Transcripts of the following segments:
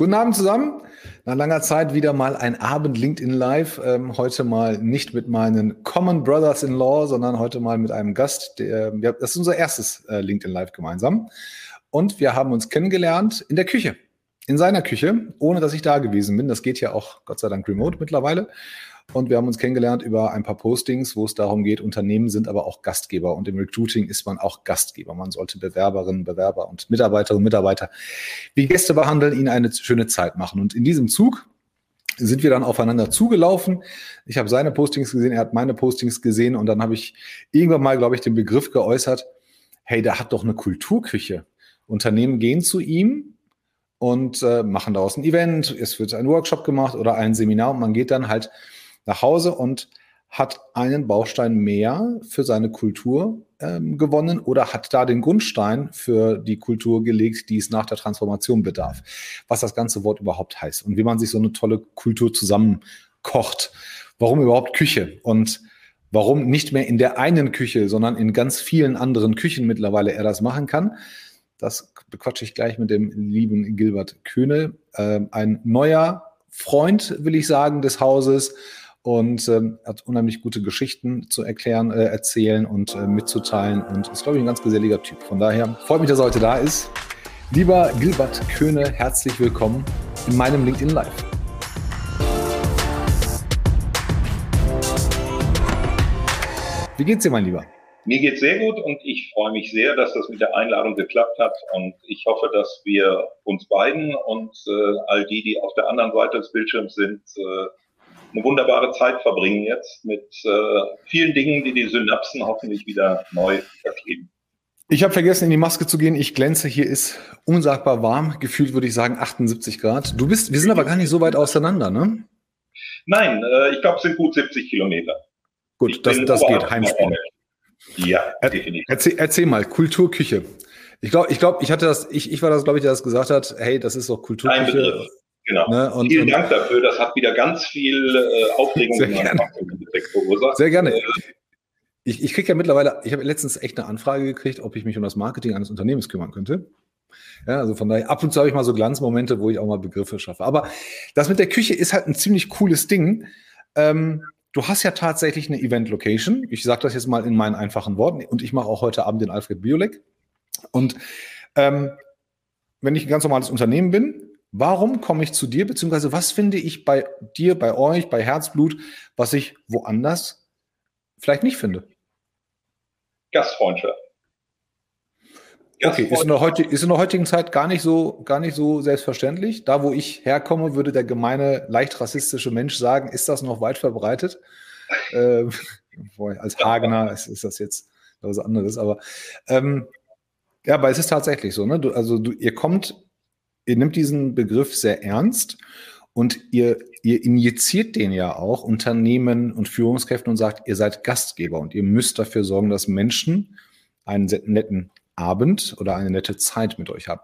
Guten Abend zusammen. Nach langer Zeit wieder mal ein Abend LinkedIn Live. Ähm, heute mal nicht mit meinen Common Brothers in Law, sondern heute mal mit einem Gast. Der, ja, das ist unser erstes äh, LinkedIn Live gemeinsam. Und wir haben uns kennengelernt in der Küche. In seiner Küche, ohne dass ich da gewesen bin. Das geht ja auch Gott sei Dank remote mittlerweile. Und wir haben uns kennengelernt über ein paar Postings, wo es darum geht, Unternehmen sind aber auch Gastgeber. Und im Recruiting ist man auch Gastgeber. Man sollte Bewerberinnen, Bewerber und Mitarbeiterinnen Mitarbeiter wie Gäste behandeln, ihnen eine schöne Zeit machen. Und in diesem Zug sind wir dann aufeinander zugelaufen. Ich habe seine Postings gesehen, er hat meine Postings gesehen und dann habe ich irgendwann mal, glaube ich, den Begriff geäußert, hey, der hat doch eine Kulturküche. Unternehmen gehen zu ihm und äh, machen daraus ein Event, es wird ein Workshop gemacht oder ein Seminar und man geht dann halt nach Hause und hat einen Baustein mehr für seine Kultur ähm, gewonnen oder hat da den Grundstein für die Kultur gelegt, die es nach der Transformation bedarf. Was das ganze Wort überhaupt heißt und wie man sich so eine tolle Kultur zusammenkocht. Warum überhaupt Küche und warum nicht mehr in der einen Küche, sondern in ganz vielen anderen Küchen mittlerweile er das machen kann. Das bequatsche ich gleich mit dem lieben Gilbert Köhne, äh, ein neuer Freund, will ich sagen, des Hauses und ähm, hat unheimlich gute Geschichten zu erklären, äh, erzählen und äh, mitzuteilen und ist, glaube ich, ein ganz geselliger Typ. Von daher freut mich, dass er heute da ist. Lieber Gilbert Köhne, herzlich willkommen in meinem LinkedIn Live. Wie geht's dir, mein Lieber? Mir geht's sehr gut und ich freue mich sehr, dass das mit der Einladung geklappt hat und ich hoffe, dass wir uns beiden und äh, all die, die auf der anderen Seite des Bildschirms sind, äh, eine wunderbare Zeit verbringen jetzt mit äh, vielen Dingen, die die Synapsen hoffentlich wieder neu verkleben. Ich habe vergessen, in die Maske zu gehen. Ich glänze. Hier ist unsagbar warm. Gefühlt würde ich sagen 78 Grad. Du bist, wir sind aber gar nicht so weit auseinander, ne? Nein, äh, ich glaube, es sind gut 70 Kilometer. Gut, das, das geht. Heimspiel. Ja, definitiv. Erzähl, erzähl mal, Kulturküche. Ich glaube, ich, glaub, ich hatte das, ich, ich war das, glaube ich, der das gesagt hat, hey, das ist doch Kulturküche. Genau. Ne? Und, Vielen Dank dafür. Das hat wieder ganz viel äh, Aufregung sehr gerne. verursacht. Sehr gerne. Äh, ich, ich kriege ja mittlerweile, ich habe letztens echt eine Anfrage gekriegt, ob ich mich um das Marketing eines Unternehmens kümmern könnte. Ja, also von daher, ab und zu habe ich mal so Glanzmomente, wo ich auch mal Begriffe schaffe. Aber das mit der Küche ist halt ein ziemlich cooles Ding. Ähm, du hast ja tatsächlich eine Event-Location. Ich sage das jetzt mal in meinen einfachen Worten. Und ich mache auch heute Abend den Alfred Biolek. Und ähm, wenn ich ein ganz normales Unternehmen bin, Warum komme ich zu dir, beziehungsweise was finde ich bei dir, bei euch, bei Herzblut, was ich woanders vielleicht nicht finde? Gastfreundschaft. Okay, ist in, der heute, ist in der heutigen Zeit gar nicht so, gar nicht so selbstverständlich. Da, wo ich herkomme, würde der gemeine, leicht rassistische Mensch sagen, ist das noch weit verbreitet? äh, als Hagener ist, ist, das jetzt was anderes, aber ähm, ja, aber es ist tatsächlich so, ne? Du, also du, ihr kommt ihr nimmt diesen Begriff sehr ernst und ihr, ihr injiziert den ja auch Unternehmen und Führungskräften und sagt, ihr seid Gastgeber und ihr müsst dafür sorgen, dass Menschen einen netten Abend oder eine nette Zeit mit euch haben.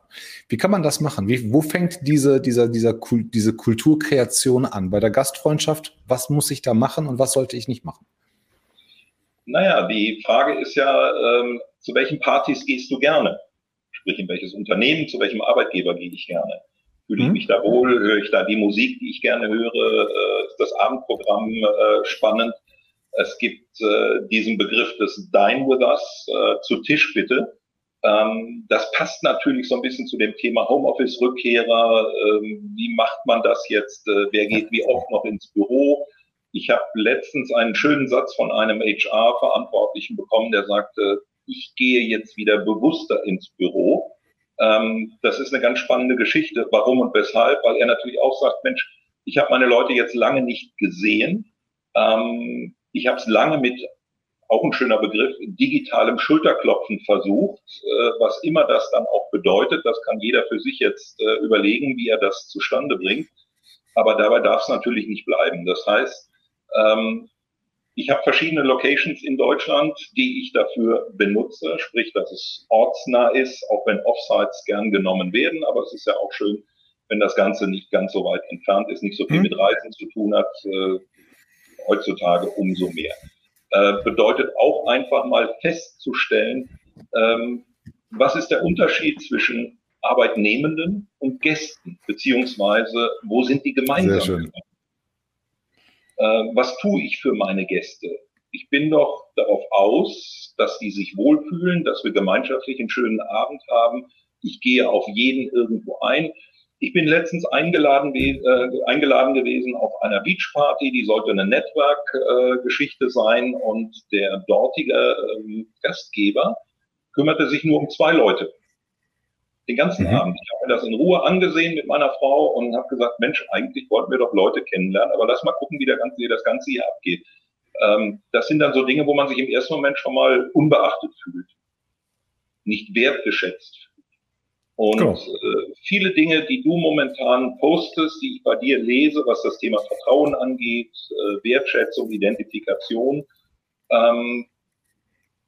Wie kann man das machen? Wie, wo fängt diese, dieser, dieser, diese Kulturkreation an? Bei der Gastfreundschaft, was muss ich da machen und was sollte ich nicht machen? Naja, die Frage ist ja, ähm, zu welchen Partys gehst du gerne? Sprich, in welches Unternehmen, zu welchem Arbeitgeber gehe ich gerne? Fühle ich mhm. mich da wohl? Höre ich da die Musik, die ich gerne höre? Äh, ist das Abendprogramm äh, spannend? Es gibt äh, diesen Begriff des Dine with Us, zu Tisch bitte. Ähm, das passt natürlich so ein bisschen zu dem Thema Homeoffice-Rückkehrer. Ähm, wie macht man das jetzt? wer geht wie oft noch ins Büro? Ich habe letztens einen schönen Satz von einem HR-Verantwortlichen bekommen, der sagte, ich gehe jetzt wieder bewusster ins Büro. Ähm, das ist eine ganz spannende Geschichte. Warum und weshalb? Weil er natürlich auch sagt, Mensch, ich habe meine Leute jetzt lange nicht gesehen. Ähm, ich habe es lange mit, auch ein schöner Begriff, digitalem Schulterklopfen versucht, äh, was immer das dann auch bedeutet. Das kann jeder für sich jetzt äh, überlegen, wie er das zustande bringt. Aber dabei darf es natürlich nicht bleiben. Das heißt, ähm, ich habe verschiedene Locations in Deutschland, die ich dafür benutze, sprich, dass es ortsnah ist, auch wenn Offsites gern genommen werden. Aber es ist ja auch schön, wenn das Ganze nicht ganz so weit entfernt ist, nicht so viel mhm. mit Reisen zu tun hat. Äh, heutzutage umso mehr. Äh, bedeutet auch einfach mal festzustellen, ähm, was ist der Unterschied zwischen Arbeitnehmenden und Gästen, beziehungsweise wo sind die Gemeinsamkeiten? Äh, was tue ich für meine Gäste? Ich bin doch darauf aus, dass die sich wohlfühlen, dass wir gemeinschaftlich einen schönen Abend haben. Ich gehe auf jeden irgendwo ein. Ich bin letztens eingeladen, äh, eingeladen gewesen auf einer Beachparty, die sollte eine Network-Geschichte äh, sein und der dortige äh, Gastgeber kümmerte sich nur um zwei Leute. Den ganzen mhm. Abend. Ich habe mir das in Ruhe angesehen mit meiner Frau und habe gesagt, Mensch, eigentlich wollten wir doch Leute kennenlernen, aber lass mal gucken, wie, der ganze, wie das Ganze hier abgeht. Ähm, das sind dann so Dinge, wo man sich im ersten Moment schon mal unbeachtet fühlt, nicht wertgeschätzt und genau. äh, viele Dinge, die du momentan postest, die ich bei dir lese, was das Thema Vertrauen angeht, äh, Wertschätzung, Identifikation, ähm,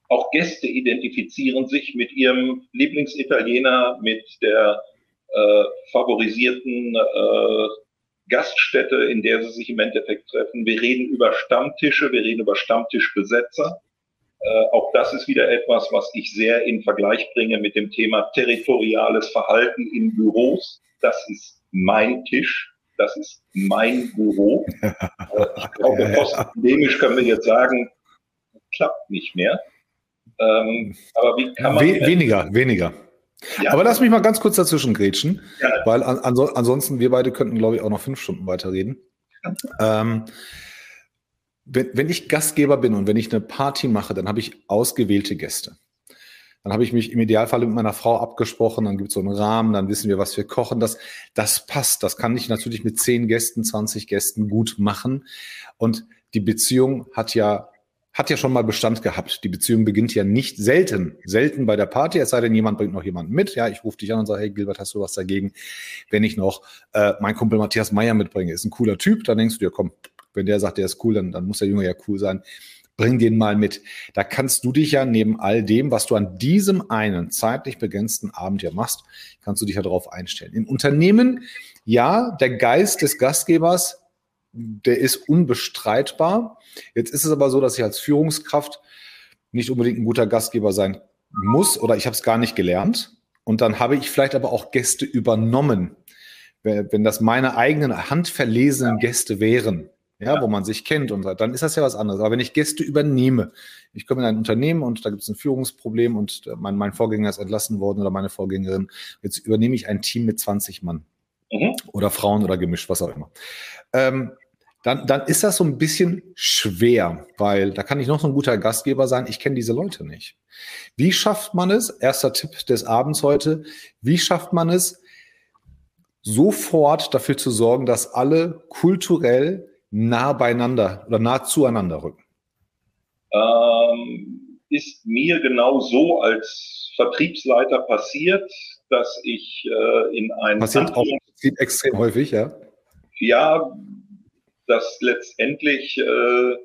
auch Gäste identifizieren sich mit ihrem Lieblingsitaliener, mit der äh, favorisierten äh, Gaststätte, in der sie sich im Endeffekt treffen. Wir reden über Stammtische, wir reden über Stammtischbesetzer. Äh, auch das ist wieder etwas, was ich sehr in Vergleich bringe mit dem Thema territoriales Verhalten in Büros. Das ist mein Tisch, das ist mein Büro. äh, ich glaube, postdemisch können wir jetzt sagen, klappt nicht mehr. Ähm, aber wie kann man. We weniger, weniger. Ja. Aber lass mich mal ganz kurz dazwischen grätschen, ja. weil an, ansonsten wir beide könnten, glaube ich, auch noch fünf Stunden weiterreden. Ähm, wenn, wenn ich Gastgeber bin und wenn ich eine Party mache, dann habe ich ausgewählte Gäste. Dann habe ich mich im Idealfall mit meiner Frau abgesprochen, dann gibt es so einen Rahmen, dann wissen wir, was wir kochen. Das, das passt. Das kann ich natürlich mit zehn Gästen, 20 Gästen gut machen. Und die Beziehung hat ja, hat ja schon mal Bestand gehabt. Die Beziehung beginnt ja nicht selten, selten bei der Party, es sei denn, jemand bringt noch jemanden mit. Ja, ich rufe dich an und sage, hey Gilbert, hast du was dagegen? Wenn ich noch äh, meinen Kumpel Matthias Meyer mitbringe, ist ein cooler Typ, dann denkst du dir, komm, wenn der sagt, der ist cool, dann, dann muss der Junge ja cool sein. Bring den mal mit. Da kannst du dich ja neben all dem, was du an diesem einen zeitlich begrenzten Abend ja machst, kannst du dich ja darauf einstellen. Im Unternehmen, ja, der Geist des Gastgebers, der ist unbestreitbar. Jetzt ist es aber so, dass ich als Führungskraft nicht unbedingt ein guter Gastgeber sein muss oder ich habe es gar nicht gelernt. Und dann habe ich vielleicht aber auch Gäste übernommen. Wenn das meine eigenen handverlesenen Gäste wären, ja, wo man sich kennt und so, dann ist das ja was anderes. Aber wenn ich Gäste übernehme, ich komme in ein Unternehmen und da gibt es ein Führungsproblem und äh, mein, mein Vorgänger ist entlassen worden oder meine Vorgängerin, jetzt übernehme ich ein Team mit 20 Mann mhm. oder Frauen oder gemischt, was auch immer. Ähm, dann, dann ist das so ein bisschen schwer, weil da kann ich noch so ein guter Gastgeber sein, ich kenne diese Leute nicht. Wie schafft man es, erster Tipp des Abends heute, wie schafft man es, sofort dafür zu sorgen, dass alle kulturell nah beieinander oder nah zueinander rücken? Ähm, ist mir genau so als Vertriebsleiter passiert, dass ich äh, in einem passiert auch extrem häufig, ja. Ja, dass letztendlich äh,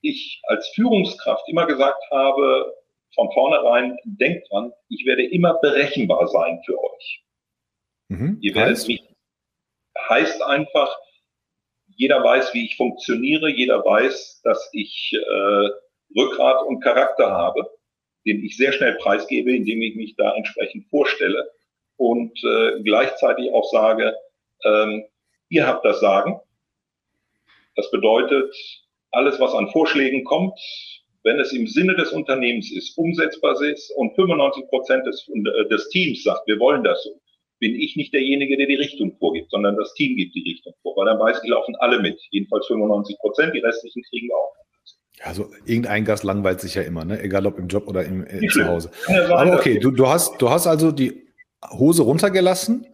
ich als Führungskraft immer gesagt habe, von vornherein, denkt dran, ich werde immer berechenbar sein für euch. Mhm. Ihr werdet heißt? mich, heißt einfach, jeder weiß, wie ich funktioniere, jeder weiß, dass ich äh, Rückgrat und Charakter habe, den ich sehr schnell preisgebe, indem ich mich da entsprechend vorstelle und äh, gleichzeitig auch sage, ähm, ihr habt das Sagen. Das bedeutet, alles, was an Vorschlägen kommt, wenn es im Sinne des Unternehmens ist, umsetzbar ist und 95 Prozent des, äh, des Teams sagt, wir wollen das so, bin ich nicht derjenige, der die Richtung vorgibt, sondern das Team gibt die Richtung vor, weil dann weiß ich, laufen alle mit. Jedenfalls 95 Prozent, die restlichen kriegen auch. Also irgendein Gast langweilt sich ja immer, ne? egal ob im Job oder im, äh, zu Hause. Aber okay, du, du, hast, du hast also die Hose runtergelassen,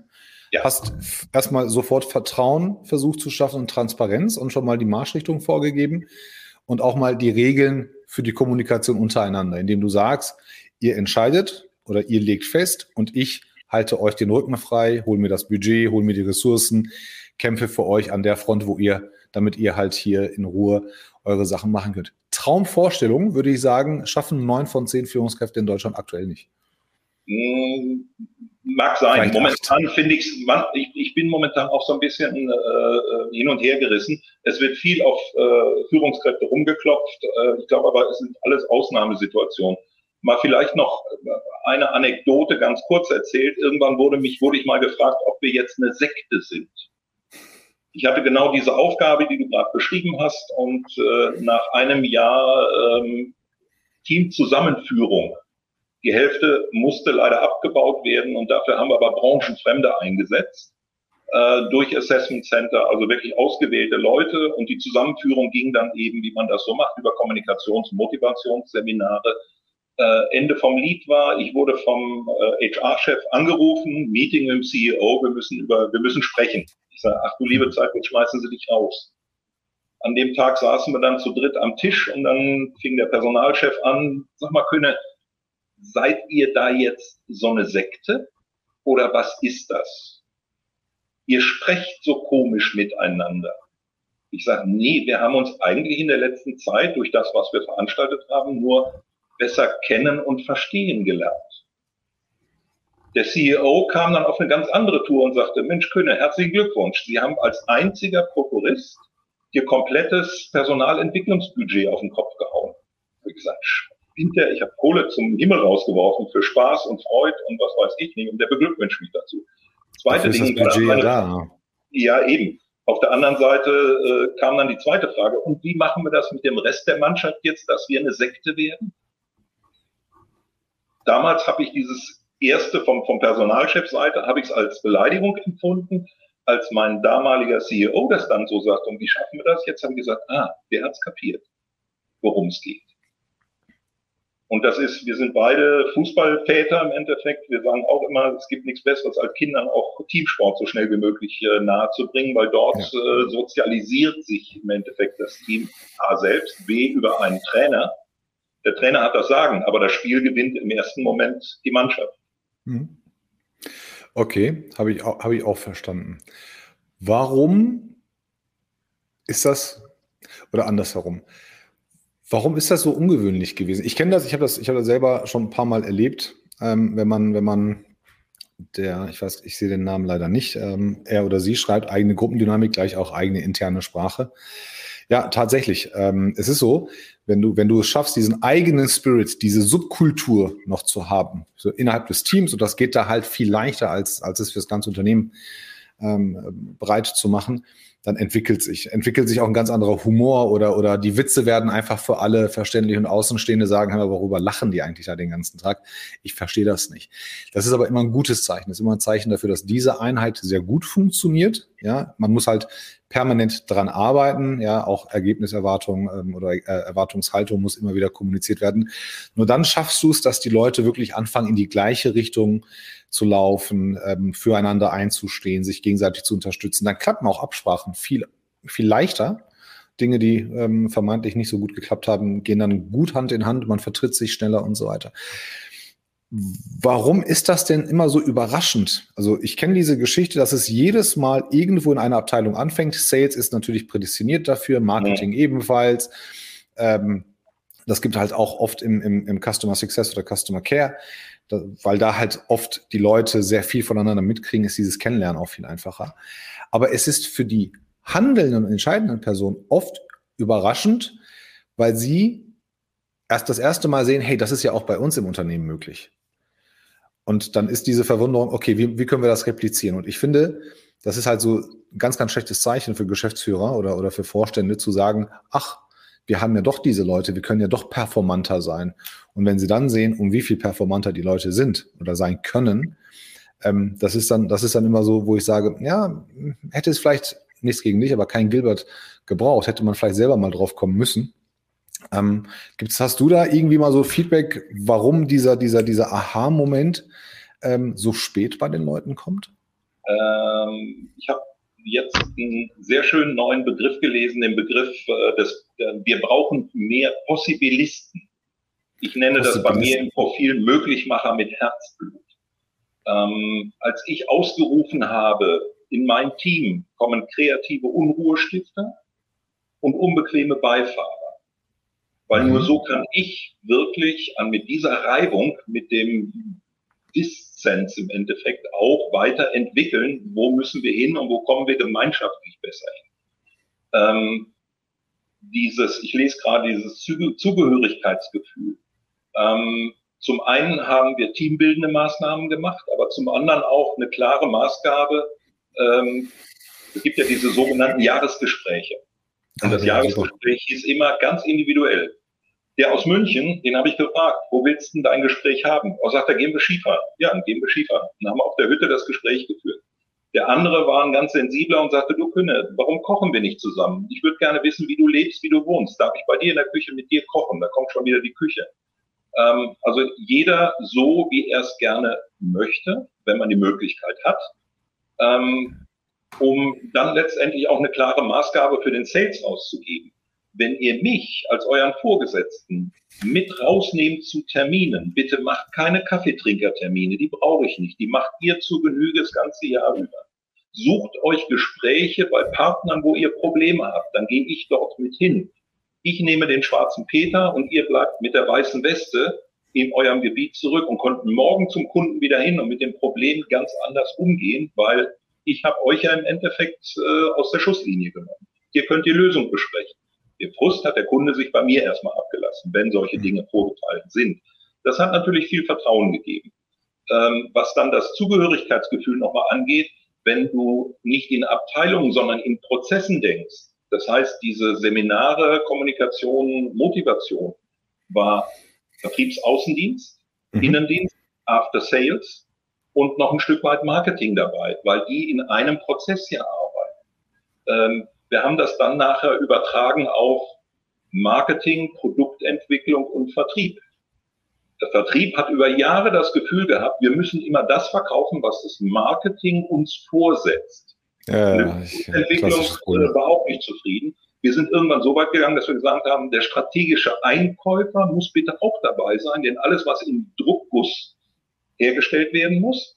ja. hast erstmal sofort Vertrauen versucht zu schaffen und Transparenz und schon mal die Marschrichtung vorgegeben und auch mal die Regeln für die Kommunikation untereinander, indem du sagst, ihr entscheidet oder ihr legt fest und ich halte euch den Rücken frei, hol mir das Budget, hol mir die Ressourcen, kämpfe für euch an der Front, wo ihr, damit ihr halt hier in Ruhe eure Sachen machen könnt. Traumvorstellung, würde ich sagen, schaffen neun von zehn Führungskräfte in Deutschland aktuell nicht. Hm, mag sein. Vielleicht momentan finde ich, ich bin momentan auch so ein bisschen äh, hin und her gerissen. Es wird viel auf äh, Führungskräfte rumgeklopft. Äh, ich glaube aber, es sind alles Ausnahmesituationen. Mal vielleicht noch eine Anekdote ganz kurz erzählt. Irgendwann wurde mich, wurde ich mal gefragt, ob wir jetzt eine Sekte sind. Ich hatte genau diese Aufgabe, die du gerade beschrieben hast, und äh, nach einem Jahr ähm, Teamzusammenführung. Die Hälfte musste leider abgebaut werden und dafür haben wir aber Branchenfremde eingesetzt äh, durch Assessment Center, also wirklich ausgewählte Leute und die Zusammenführung ging dann eben, wie man das so macht, über Kommunikations- und Motivationsseminare. Äh, Ende vom Lied war, ich wurde vom äh, HR-Chef angerufen, Meeting mit dem CEO, wir müssen über, wir müssen sprechen. Ich sage, ach du liebe Zeit, jetzt schmeißen Sie dich raus. An dem Tag saßen wir dann zu dritt am Tisch und dann fing der Personalchef an, sag mal, Köhne, seid ihr da jetzt so eine Sekte oder was ist das? Ihr sprecht so komisch miteinander. Ich sage, nee, wir haben uns eigentlich in der letzten Zeit durch das, was wir veranstaltet haben, nur besser kennen und verstehen gelernt. Der CEO kam dann auf eine ganz andere Tour und sagte, Mensch Köhne, herzlichen Glückwunsch. Sie haben als einziger Prokurist ihr komplettes Personalentwicklungsbudget auf den Kopf gehauen. Ich gesagt, hinter, ich habe Kohle zum Himmel rausgeworfen für Spaß und Freude und was weiß ich nicht und der beglückwünscht mich dazu. Zweite Ding, das Budget meine, da. Ja, eben. Auf der anderen Seite äh, kam dann die zweite Frage, und wie machen wir das mit dem Rest der Mannschaft jetzt, dass wir eine Sekte werden? Damals habe ich dieses erste vom, vom Personalchefseite, habe ich es als Beleidigung empfunden als mein damaliger CEO das dann so sagt, und wie schaffen wir das? Jetzt haben wir gesagt, ah, der hat es kapiert, worum es geht. Und das ist, wir sind beide Fußballväter im Endeffekt. Wir sagen auch immer, es gibt nichts Besseres, als Kindern auch Teamsport so schnell wie möglich äh, nahe zu bringen, weil dort ja. äh, sozialisiert sich im Endeffekt das Team A selbst, B über einen Trainer. Der Trainer hat das Sagen, aber das Spiel gewinnt im ersten Moment die Mannschaft. Mhm. Okay, habe ich, hab ich auch verstanden. Warum ist das, oder andersherum, warum ist das so ungewöhnlich gewesen? Ich kenne das, ich habe das, habe das selber schon ein paar Mal erlebt, ähm, wenn man, wenn man der, ich weiß, ich sehe den Namen leider nicht, ähm, er oder sie schreibt eigene Gruppendynamik, gleich auch eigene interne Sprache. Ja, tatsächlich. Ähm, es ist so, wenn du, wenn du es schaffst, diesen eigenen Spirit, diese Subkultur noch zu haben, so innerhalb des Teams, und das geht da halt viel leichter, als, als es für das ganze Unternehmen ähm, bereit zu machen, dann entwickelt sich, entwickelt sich auch ein ganz anderer Humor oder, oder die Witze werden einfach für alle verständlich und Außenstehende sagen, aber worüber lachen die eigentlich da den ganzen Tag? Ich verstehe das nicht. Das ist aber immer ein gutes Zeichen. Das ist immer ein Zeichen dafür, dass diese Einheit sehr gut funktioniert. Ja, man muss halt permanent dran arbeiten. Ja, auch Ergebniserwartung ähm, oder äh, Erwartungshaltung muss immer wieder kommuniziert werden. Nur dann schaffst du es, dass die Leute wirklich anfangen, in die gleiche Richtung zu laufen, ähm, füreinander einzustehen, sich gegenseitig zu unterstützen. Dann klappen auch Absprachen viel, viel leichter. Dinge, die ähm, vermeintlich nicht so gut geklappt haben, gehen dann gut Hand in Hand, man vertritt sich schneller und so weiter. Warum ist das denn immer so überraschend? Also ich kenne diese Geschichte, dass es jedes Mal irgendwo in einer Abteilung anfängt. Sales ist natürlich prädestiniert dafür, Marketing ja. ebenfalls. Ähm, das gibt halt auch oft im, im, im Customer Success oder Customer Care, da, weil da halt oft die Leute sehr viel voneinander mitkriegen, ist dieses Kennenlernen auch viel einfacher. Aber es ist für die handelnden und entscheidenden Personen oft überraschend, weil sie erst das erste Mal sehen, hey, das ist ja auch bei uns im Unternehmen möglich. Und dann ist diese Verwunderung, okay, wie, wie können wir das replizieren? Und ich finde, das ist halt so ein ganz, ganz schlechtes Zeichen für Geschäftsführer oder, oder für Vorstände zu sagen, ach, wir haben ja doch diese Leute, wir können ja doch performanter sein. Und wenn sie dann sehen, um wie viel performanter die Leute sind oder sein können, ähm, das ist dann, das ist dann immer so, wo ich sage, ja, hätte es vielleicht nichts gegen dich, aber kein Gilbert gebraucht, hätte man vielleicht selber mal drauf kommen müssen. Ähm, gibt's, hast du da irgendwie mal so Feedback, warum dieser, dieser, dieser Aha-Moment ähm, so spät bei den Leuten kommt? Ähm, ich habe jetzt einen sehr schönen neuen Begriff gelesen, den Begriff äh, des, äh, wir brauchen mehr Possibilisten. Ich nenne das bei mir im Profil Möglichmacher mit Herzblut. Ähm, als ich ausgerufen habe, in mein Team kommen kreative Unruhestifter und unbequeme Beifahrer weil nur mhm. so kann ich wirklich an mit dieser Reibung, mit dem Diszens im Endeffekt auch weiterentwickeln, wo müssen wir hin und wo kommen wir gemeinschaftlich besser hin. Ähm, dieses, ich lese gerade dieses Zugehörigkeitsgefühl. Ähm, Zum einen haben wir teambildende Maßnahmen gemacht, aber zum anderen auch eine klare Maßgabe. Ähm, es gibt ja diese sogenannten Jahresgespräche. Und das Jahresgespräch hieß immer ganz individuell. Der aus München, den habe ich gefragt, wo willst du denn dein Gespräch haben? Er sagt, da gehen wir Skifahren. Ja, dann gehen wir Skifahren. Dann haben wir auf der Hütte das Gespräch geführt. Der andere war ein ganz sensibler und sagte, du Künne, warum kochen wir nicht zusammen? Ich würde gerne wissen, wie du lebst, wie du wohnst. Darf ich bei dir in der Küche mit dir kochen? Da kommt schon wieder die Küche. Ähm, also jeder so, wie er es gerne möchte, wenn man die Möglichkeit hat, ähm, um dann letztendlich auch eine klare Maßgabe für den Sales auszugeben. Wenn ihr mich als euren Vorgesetzten mit rausnehmt zu Terminen, bitte macht keine Kaffeetrinkertermine, die brauche ich nicht. Die macht ihr zu Genüge das ganze Jahr über. Sucht euch Gespräche bei Partnern, wo ihr Probleme habt, dann gehe ich dort mit hin ich nehme den schwarzen Peter und ihr bleibt mit der weißen Weste in eurem Gebiet zurück und konnten morgen zum Kunden wieder hin und mit dem Problem ganz anders umgehen, weil ich habe euch ja im Endeffekt äh, aus der Schusslinie genommen. Ihr könnt die Lösung besprechen. Den Frust hat der Kunde sich bei mir erstmal abgelassen, wenn solche Dinge vorgefallen sind. Das hat natürlich viel Vertrauen gegeben. Ähm, was dann das Zugehörigkeitsgefühl nochmal angeht, wenn du nicht in Abteilungen, sondern in Prozessen denkst, das heißt, diese Seminare, Kommunikation, Motivation war Vertriebsaußendienst, mhm. Innendienst, After Sales und noch ein Stück weit Marketing dabei, weil die in einem Prozess hier arbeiten. Ähm, wir haben das dann nachher übertragen auf Marketing, Produktentwicklung und Vertrieb. Der Vertrieb hat über Jahre das Gefühl gehabt, wir müssen immer das verkaufen, was das Marketing uns vorsetzt. Ja, ich, Entwicklung war auch nicht zufrieden. Wir sind irgendwann so weit gegangen, dass wir gesagt haben, der strategische Einkäufer muss bitte auch dabei sein, denn alles, was im Druckguss hergestellt werden muss,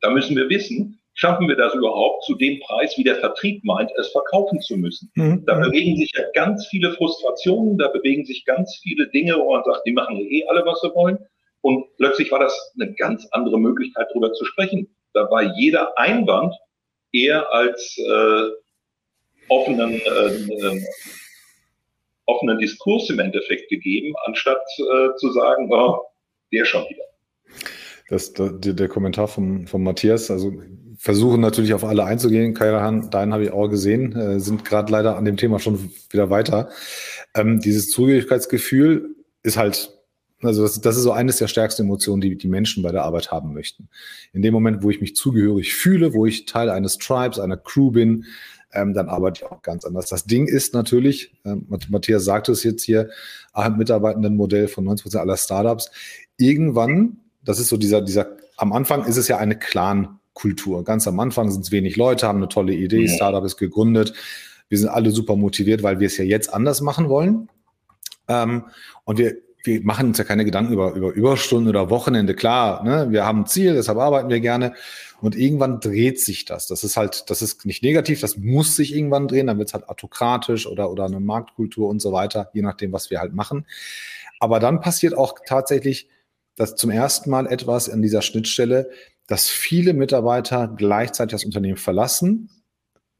da müssen wir wissen, schaffen wir das überhaupt zu dem Preis, wie der Vertrieb meint, es verkaufen zu müssen. Mhm. Da bewegen sich ja ganz viele Frustrationen, da bewegen sich ganz viele Dinge, wo man sagt, die machen eh alle, was sie wollen. Und plötzlich war das eine ganz andere Möglichkeit, darüber zu sprechen. Da war jeder Einwand eher als äh, offenen, äh, äh, offenen Diskurs im Endeffekt gegeben, anstatt äh, zu sagen, oh, der schon wieder. Das, der, der Kommentar von, von Matthias, also versuchen natürlich auf alle einzugehen. Kairan, deinen habe ich auch gesehen, äh, sind gerade leider an dem Thema schon wieder weiter. Ähm, dieses Zugehörigkeitsgefühl ist halt also das, das, ist so eines der stärksten Emotionen, die die Menschen bei der Arbeit haben möchten. In dem Moment, wo ich mich zugehörig fühle, wo ich Teil eines Tribes, einer Crew bin, ähm, dann arbeite ich auch ganz anders. Das Ding ist natürlich, äh, Matthias sagte es jetzt hier, Mitarbeitendenmodell von 90 Prozent aller Startups. Irgendwann, das ist so dieser, dieser, am Anfang ist es ja eine Clan-Kultur. Ganz am Anfang sind es wenig Leute, haben eine tolle Idee. Startup ist gegründet. Wir sind alle super motiviert, weil wir es ja jetzt anders machen wollen. Ähm, und wir wir machen uns ja keine Gedanken über, über Überstunden oder Wochenende. Klar, ne? wir haben ein Ziel, deshalb arbeiten wir gerne. Und irgendwann dreht sich das. Das ist halt, das ist nicht negativ, das muss sich irgendwann drehen. Dann wird es halt autokratisch oder, oder eine Marktkultur und so weiter, je nachdem, was wir halt machen. Aber dann passiert auch tatsächlich, dass zum ersten Mal etwas an dieser Schnittstelle, dass viele Mitarbeiter gleichzeitig das Unternehmen verlassen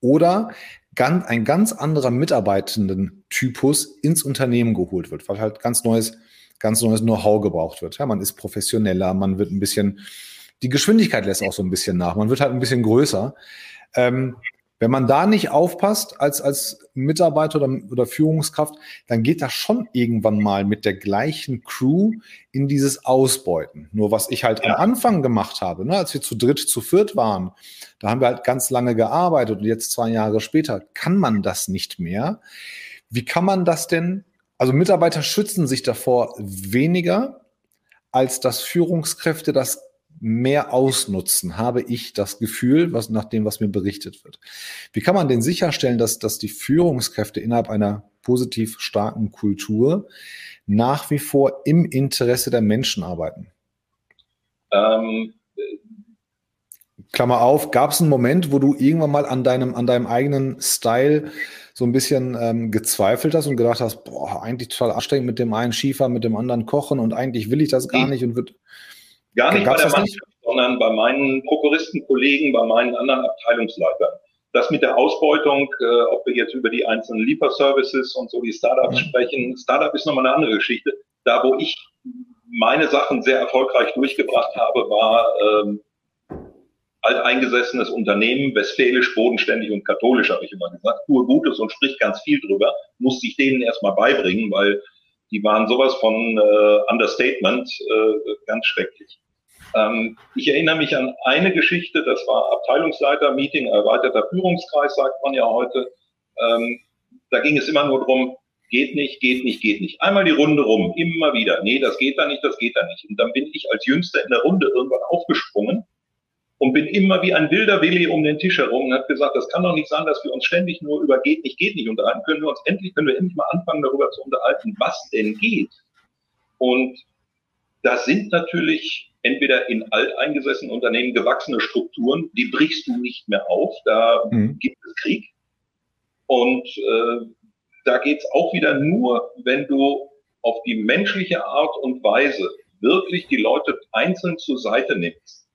oder ganz, ein ganz anderer Mitarbeitenden-Typus ins Unternehmen geholt wird, weil halt ganz neues ganz neues Know-how gebraucht wird. Ja, man ist professioneller, man wird ein bisschen, die Geschwindigkeit lässt auch so ein bisschen nach, man wird halt ein bisschen größer. Ähm, wenn man da nicht aufpasst als, als Mitarbeiter oder, oder Führungskraft, dann geht das schon irgendwann mal mit der gleichen Crew in dieses Ausbeuten. Nur was ich halt ja. am Anfang gemacht habe, ne, als wir zu dritt, zu viert waren, da haben wir halt ganz lange gearbeitet und jetzt zwei Jahre später kann man das nicht mehr. Wie kann man das denn also Mitarbeiter schützen sich davor weniger, als dass Führungskräfte das mehr ausnutzen, habe ich das Gefühl, was nach dem, was mir berichtet wird. Wie kann man denn sicherstellen, dass, dass die Führungskräfte innerhalb einer positiv starken Kultur nach wie vor im Interesse der Menschen arbeiten? Ähm, Klammer auf, gab es einen Moment, wo du irgendwann mal an deinem, an deinem eigenen Style so ein bisschen ähm, gezweifelt hast und gedacht hast, boah, eigentlich total anstrengend mit dem einen Schiefer, mit dem anderen kochen und eigentlich will ich das gar nicht und wird. Gar nicht bei der Mannschaft, sondern bei meinen Prokuristenkollegen, bei meinen anderen Abteilungsleitern. Das mit der Ausbeutung, äh, ob wir jetzt über die einzelnen Lieferservices und so die Startups mhm. sprechen, Startup ist nochmal eine andere Geschichte. Da, wo ich meine Sachen sehr erfolgreich durchgebracht habe, war ähm, alteingesessenes Unternehmen, westfälisch, bodenständig und katholisch, habe ich immer gesagt. Tue Gutes und sprich ganz viel drüber. Muss ich denen erstmal beibringen, weil die waren sowas von äh, Understatement, äh, ganz schrecklich. Ähm, ich erinnere mich an eine Geschichte, das war Abteilungsleiter-Meeting, erweiterter Führungskreis, sagt man ja heute. Ähm, da ging es immer nur darum, geht nicht, geht nicht, geht nicht. Einmal die Runde rum, immer wieder. Nee, das geht da nicht, das geht da nicht. Und dann bin ich als Jüngster in der Runde irgendwann aufgesprungen und bin immer wie ein wilder Willi um den Tisch herum und habe gesagt, das kann doch nicht sein, dass wir uns ständig nur über geht nicht, geht nicht unterhalten. Können wir uns endlich, können wir endlich mal anfangen, darüber zu unterhalten, was denn geht. Und das sind natürlich entweder in alteingesessenen Unternehmen gewachsene Strukturen, die brichst du nicht mehr auf, da mhm. gibt es Krieg. Und äh, da geht's auch wieder nur, wenn du auf die menschliche Art und Weise wirklich die Leute einzeln zur Seite nimmst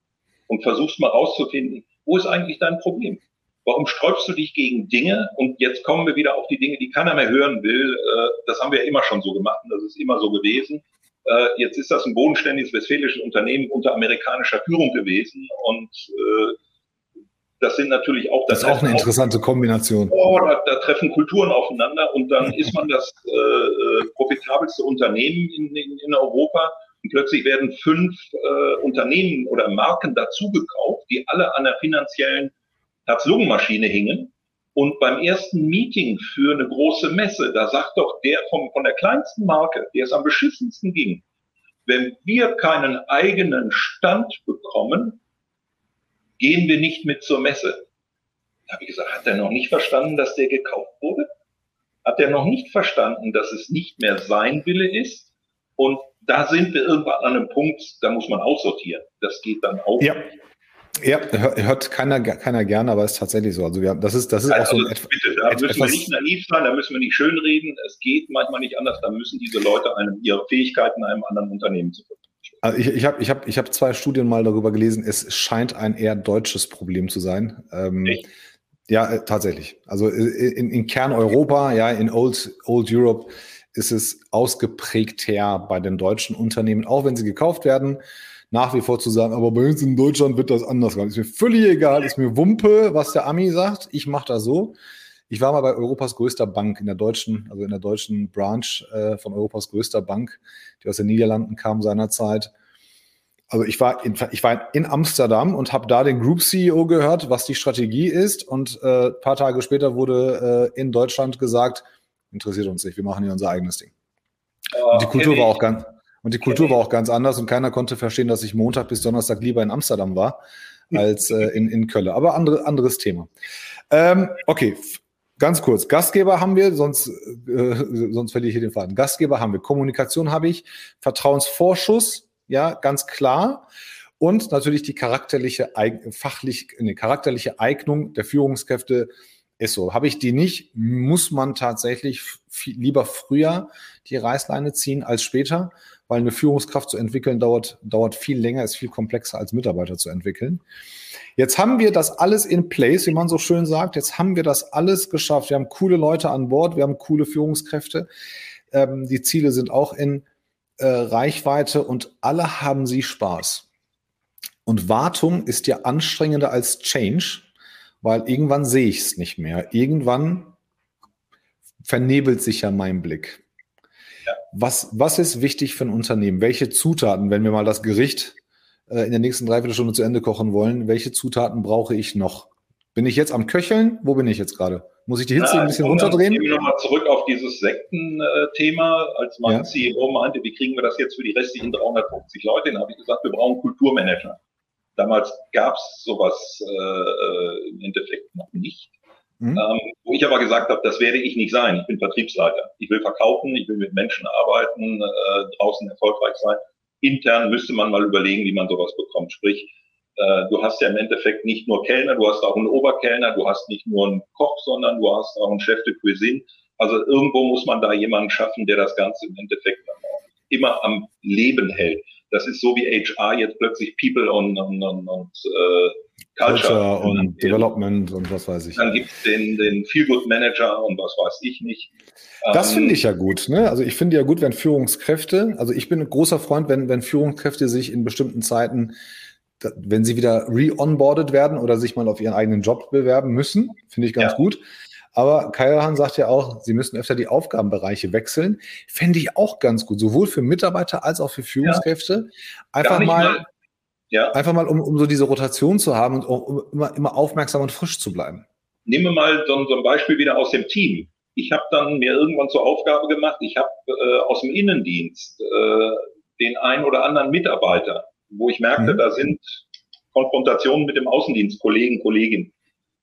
und versuchst mal rauszufinden, wo ist eigentlich dein Problem? Warum sträubst du dich gegen Dinge? Und jetzt kommen wir wieder auf die Dinge, die keiner mehr hören will. Äh, das haben wir ja immer schon so gemacht und das ist immer so gewesen. Äh, jetzt ist das ein bodenständiges westfälisches Unternehmen unter amerikanischer Führung gewesen und äh, das sind natürlich auch. Das, das ist auch eine interessante Kombination. Oh, da, da, treffen Kulturen aufeinander und dann ist man das äh, äh, profitabelste Unternehmen in, in, in, Europa und plötzlich werden fünf äh, Unternehmen oder Marken dazugekauft, die alle an der finanziellen Herz-Lungen-Maschine hingen. Und beim ersten Meeting für eine große Messe, da sagt doch der vom, von der kleinsten Marke, der es am beschissensten ging, wenn wir keinen eigenen Stand bekommen, gehen wir nicht mit zur Messe. Da habe ich gesagt, hat er noch nicht verstanden, dass der gekauft wurde? Hat er noch nicht verstanden, dass es nicht mehr sein Wille ist? Und da sind wir irgendwann an einem Punkt, da muss man aussortieren. Das geht dann auch. Ja. Ja, hört keiner, keiner gerne, aber ist tatsächlich so. Also wir, das ist, das ist also, auch so ein also bitte, da müssen wir nicht naiv sein, da müssen wir nicht schönreden. Es geht manchmal nicht anders. Da müssen diese Leute einem, ihre Fähigkeiten einem anderen Unternehmen zu also ich, ich habe ich hab, ich hab zwei Studien mal darüber gelesen. Es scheint ein eher deutsches Problem zu sein. Ähm, ja, äh, tatsächlich. Also äh, in, in Kerneuropa, ja, in Old, Old Europe ist es ausgeprägter bei den deutschen Unternehmen, auch wenn sie gekauft werden nach wie vor zu sagen, aber bei uns in Deutschland wird das anders gemacht. Ist mir völlig egal, ist mir Wumpe, was der Ami sagt. Ich mache das so. Ich war mal bei Europas größter Bank in der deutschen, also in der deutschen Branch äh, von Europas größter Bank, die aus den Niederlanden kam seinerzeit. Also ich war in, ich war in Amsterdam und habe da den Group CEO gehört, was die Strategie ist. Und äh, paar Tage später wurde äh, in Deutschland gesagt, interessiert uns nicht, wir machen hier unser eigenes Ding. und die Kultur war auch ganz, und die Kultur war auch ganz anders und keiner konnte verstehen, dass ich Montag bis Donnerstag lieber in Amsterdam war als äh, in, in Köln. Aber andere, anderes Thema. Ähm, okay, ganz kurz. Gastgeber haben wir, sonst, äh, sonst verliere ich hier den Faden. Gastgeber haben wir. Kommunikation habe ich. Vertrauensvorschuss, ja, ganz klar. Und natürlich die charakterliche, fachlich, nee, charakterliche Eignung der Führungskräfte ist so. Habe ich die nicht, muss man tatsächlich viel, lieber früher die Reißleine ziehen als später weil eine Führungskraft zu entwickeln dauert, dauert viel länger, ist viel komplexer als Mitarbeiter zu entwickeln. Jetzt haben wir das alles in place, wie man so schön sagt. Jetzt haben wir das alles geschafft. Wir haben coole Leute an Bord, wir haben coole Führungskräfte. Ähm, die Ziele sind auch in äh, Reichweite und alle haben sie Spaß. Und Wartung ist ja anstrengender als Change, weil irgendwann sehe ich es nicht mehr. Irgendwann vernebelt sich ja mein Blick. Was, was ist wichtig für ein Unternehmen? Welche Zutaten, wenn wir mal das Gericht äh, in der nächsten Dreiviertelstunde zu Ende kochen wollen, welche Zutaten brauche ich noch? Bin ich jetzt am Köcheln? Wo bin ich jetzt gerade? Muss ich die Hitze ja, ein bisschen runterdrehen? Ich nochmal zurück auf dieses Sekten-Thema. Als mein ja. CEO meinte, wie kriegen wir das jetzt für die restlichen 350 Leute? Dann habe ich gesagt, wir brauchen Kulturmanager. Damals gab es sowas äh, äh, im Endeffekt noch nicht. Mhm. Ähm, wo ich aber gesagt habe, das werde ich nicht sein. Ich bin Vertriebsleiter. Ich will verkaufen, ich will mit Menschen arbeiten, äh, draußen erfolgreich sein. Intern müsste man mal überlegen, wie man sowas bekommt. Sprich, äh, du hast ja im Endeffekt nicht nur Kellner, du hast auch einen Oberkellner, du hast nicht nur einen Koch, sondern du hast auch einen Chef de Cuisine. Also irgendwo muss man da jemanden schaffen, der das Ganze im Endeffekt immer am Leben hält. Das ist so wie HR jetzt plötzlich People und, und, und, und äh, Culture, Culture und den, Development und was weiß ich. Dann gibt es den, den Feel-Good Manager und was weiß ich nicht. Das ähm, finde ich ja gut. Ne? Also ich finde ja gut, wenn Führungskräfte, also ich bin ein großer Freund, wenn, wenn Führungskräfte sich in bestimmten Zeiten, wenn sie wieder re-onboarded werden oder sich mal auf ihren eigenen Job bewerben müssen, finde ich ganz ja. gut. Aber Kajahan sagt ja auch, sie müssen öfter die Aufgabenbereiche wechseln. Fände ich auch ganz gut, sowohl für Mitarbeiter als auch für Führungskräfte. Einfach mal, mal, ja. einfach mal, um, um so diese Rotation zu haben und um immer, immer aufmerksam und frisch zu bleiben. Nehmen wir mal so, so ein Beispiel wieder aus dem Team. Ich habe dann mir irgendwann zur Aufgabe gemacht, ich habe äh, aus dem Innendienst äh, den einen oder anderen Mitarbeiter, wo ich merkte, mhm. da sind Konfrontationen mit dem Außendienst, Kollegen, Kolleginnen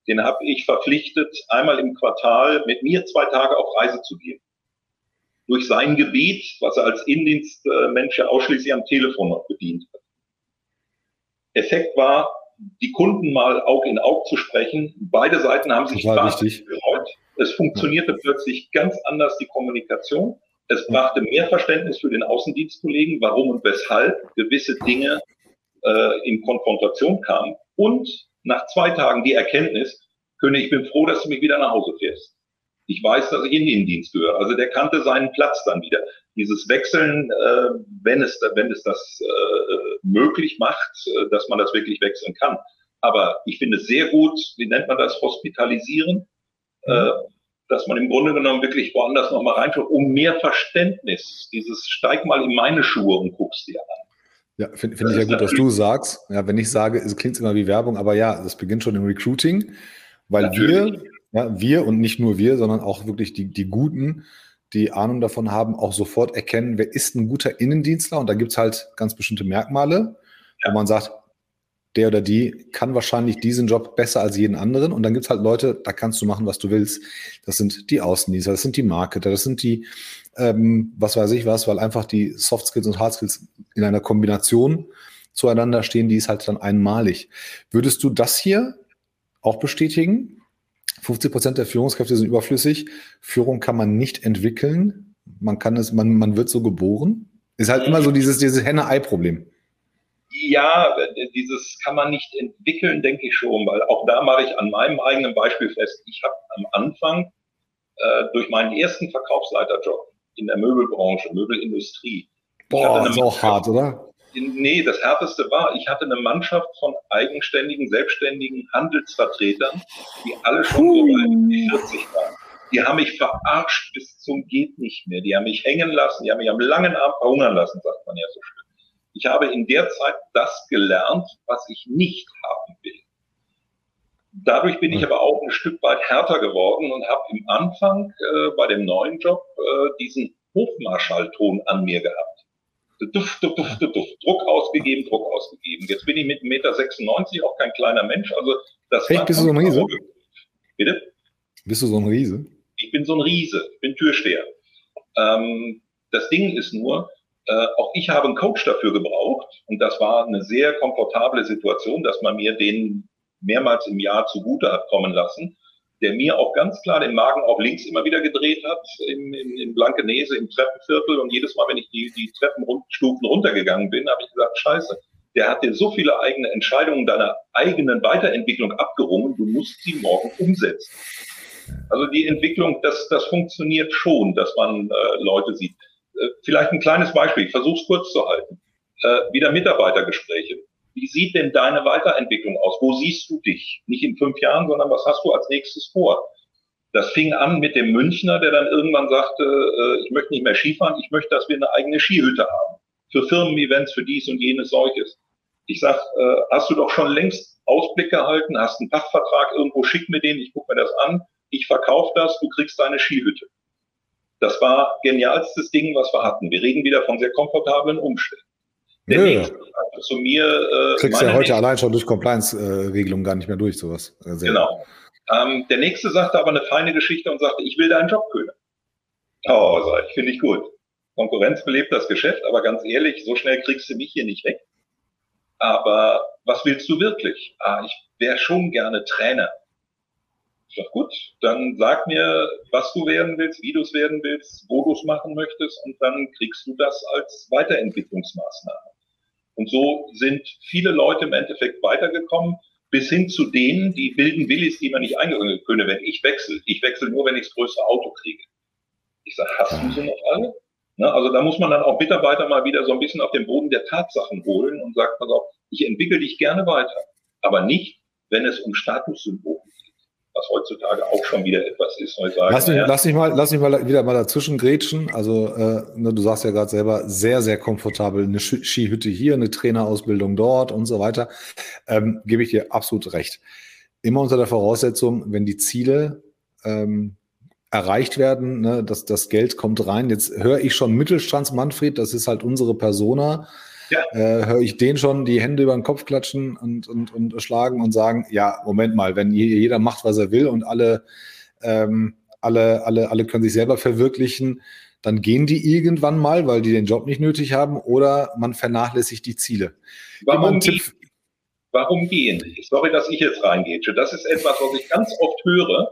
den habe ich verpflichtet, einmal im Quartal mit mir zwei Tage auf Reise zu gehen. Durch sein Gebiet, was er als Innendienstmensch ja ausschließlich am Telefon noch bedient hat. Effekt war, die Kunden mal Aug in Aug zu sprechen. Beide Seiten haben sich gefreut. Es funktionierte ja. plötzlich ganz anders die Kommunikation. Es brachte mehr Verständnis für den Außendienstkollegen, warum und weshalb gewisse Dinge äh, in Konfrontation kamen. Und nach zwei Tagen die Erkenntnis, König, ich bin froh, dass du mich wieder nach Hause fährst. Ich weiß, dass ich in den Innendienst gehöre. Also der kannte seinen Platz dann wieder. Dieses Wechseln, äh, wenn es, wenn es das äh, möglich macht, äh, dass man das wirklich wechseln kann. Aber ich finde es sehr gut, wie nennt man das, hospitalisieren, äh, dass man im Grunde genommen wirklich woanders nochmal reinschaut, um mehr Verständnis. Dieses steig mal in meine Schuhe und guckst dir an. Ja, finde find ich ja gut, dass du sagst. Ja, wenn ich sage, es klingt immer wie Werbung, aber ja, das beginnt schon im Recruiting, weil Natürlich. wir, ja, wir und nicht nur wir, sondern auch wirklich die, die Guten, die Ahnung davon haben, auch sofort erkennen, wer ist ein guter Innendienstler und da gibt's halt ganz bestimmte Merkmale, ja. wo man sagt, der oder die kann wahrscheinlich diesen Job besser als jeden anderen. Und dann gibt's halt Leute, da kannst du machen, was du willst. Das sind die Außendienstler, das sind die Marketer, das sind die, ähm, was weiß ich was, weil einfach die Soft Skills und Hard Skills in einer Kombination zueinander stehen, die ist halt dann einmalig. Würdest du das hier auch bestätigen? 50 Prozent der Führungskräfte sind überflüssig. Führung kann man nicht entwickeln. Man kann es, man, man wird so geboren. Ist halt immer so dieses, dieses Henne-Ei-Problem ja, dieses kann man nicht entwickeln, denke ich schon, weil auch da mache ich an meinem eigenen Beispiel fest. Ich habe am Anfang äh, durch meinen ersten Verkaufsleiterjob in der Möbelbranche, Möbelindustrie. Boah, das ist auch hart, oder? Nee, das härteste war, ich hatte eine Mannschaft von eigenständigen, selbstständigen Handelsvertretern, die alle schon uh. so weit 40 waren. Die haben mich verarscht bis zum geht nicht mehr. Die haben mich hängen lassen, die haben mich am langen Abend verhungern lassen, sagt man ja so schön. Ich habe in der Zeit das gelernt, was ich nicht haben will. Dadurch bin ich aber auch ein Stück weit härter geworden und habe im Anfang äh, bei dem neuen Job äh, diesen Hofmarschallton an mir gehabt. Duft, duft, duft, duft, Druck ausgegeben, Druck ausgegeben. Jetzt bin ich mit 1,96 Meter auch kein kleiner Mensch. Also das hey, bist du so ein Riese? Bitte? Bist du so ein Riese? Ich bin so ein Riese. Ich bin Türsteher. Ähm, das Ding ist nur, äh, auch ich habe einen Coach dafür gebraucht und das war eine sehr komfortable Situation, dass man mir den mehrmals im Jahr zugute hat kommen lassen, der mir auch ganz klar den Magen auf links immer wieder gedreht hat, in, in, in Blankenese im Treppenviertel und jedes Mal, wenn ich die, die Treppenstufen runtergegangen bin, habe ich gesagt, scheiße, der hat dir so viele eigene Entscheidungen deiner eigenen Weiterentwicklung abgerungen, du musst sie morgen umsetzen. Also die Entwicklung, das, das funktioniert schon, dass man äh, Leute sieht. Äh, vielleicht ein kleines Beispiel, ich versuche es kurz zu halten. Äh, wieder Mitarbeitergespräche. Wie sieht denn deine Weiterentwicklung aus? Wo siehst du dich? Nicht in fünf Jahren, sondern was hast du als nächstes vor? Das fing an mit dem Münchner, der dann irgendwann sagte, äh, ich möchte nicht mehr Skifahren, ich möchte, dass wir eine eigene Skihütte haben. Für Firmen-Events, für dies und jenes solches. Ich sag, äh, hast du doch schon längst Ausblick gehalten, hast einen Pachtvertrag irgendwo, schick mir den, ich gucke mir das an, ich verkaufe das, du kriegst deine Skihütte. Das war genialstes Ding, was wir hatten. Wir reden wieder von sehr komfortablen Umständen. Der Nö. nächste zu mir. Äh, Kriegst ja heute nächste, allein schon durch Compliance-Regelungen gar nicht mehr durch, sowas. Sehr genau. Ähm, der nächste sagte aber eine feine Geschichte und sagte, ich will deinen Job können. Oh, sag ich, finde ich gut. Konkurrenz belebt das Geschäft, aber ganz ehrlich, so schnell kriegst du mich hier nicht weg. Aber was willst du wirklich? Ah, ich wäre schon gerne Trainer. Ich sag, gut, dann sag mir, was du werden willst, wie du es werden willst, wo du es machen möchtest und dann kriegst du das als Weiterentwicklungsmaßnahme. Und so sind viele Leute im Endeffekt weitergekommen. bis hin zu denen, die bilden Willis, die man nicht eingehen können, wenn ich wechsle. Ich wechsle nur, wenn ich das größte Auto kriege. Ich sage, hast du sie noch alle? Ne, also da muss man dann auch Mitarbeiter mal wieder so ein bisschen auf den Boden der Tatsachen holen und sagt, pass auf, ich entwickle dich gerne weiter, aber nicht, wenn es um Statussymbole geht, was heutzutage auch schon wieder etwas ist. Sage, lass, mich, ja, lass, mich mal, lass mich mal wieder mal dazwischen grätschen. Also äh, ne, du sagst ja gerade selber, sehr, sehr komfortabel, eine Skihütte hier, eine Trainerausbildung dort und so weiter. Ähm, Gebe ich dir absolut recht. Immer unter der Voraussetzung, wenn die Ziele ähm, erreicht werden, ne, dass das Geld kommt rein. Jetzt höre ich schon Mittelstands Manfred, das ist halt unsere Persona. Ja. Äh, höre ich den schon die Hände über den Kopf klatschen und, und, und schlagen und sagen, ja, Moment mal, wenn jeder macht, was er will und alle, ähm, alle, alle, alle können sich selber verwirklichen, dann gehen die irgendwann mal, weil die den Job nicht nötig haben, oder man vernachlässigt die Ziele. Warum, gehen, warum gehen? Sorry, dass ich jetzt reingehe. Das ist etwas, was ich ganz oft höre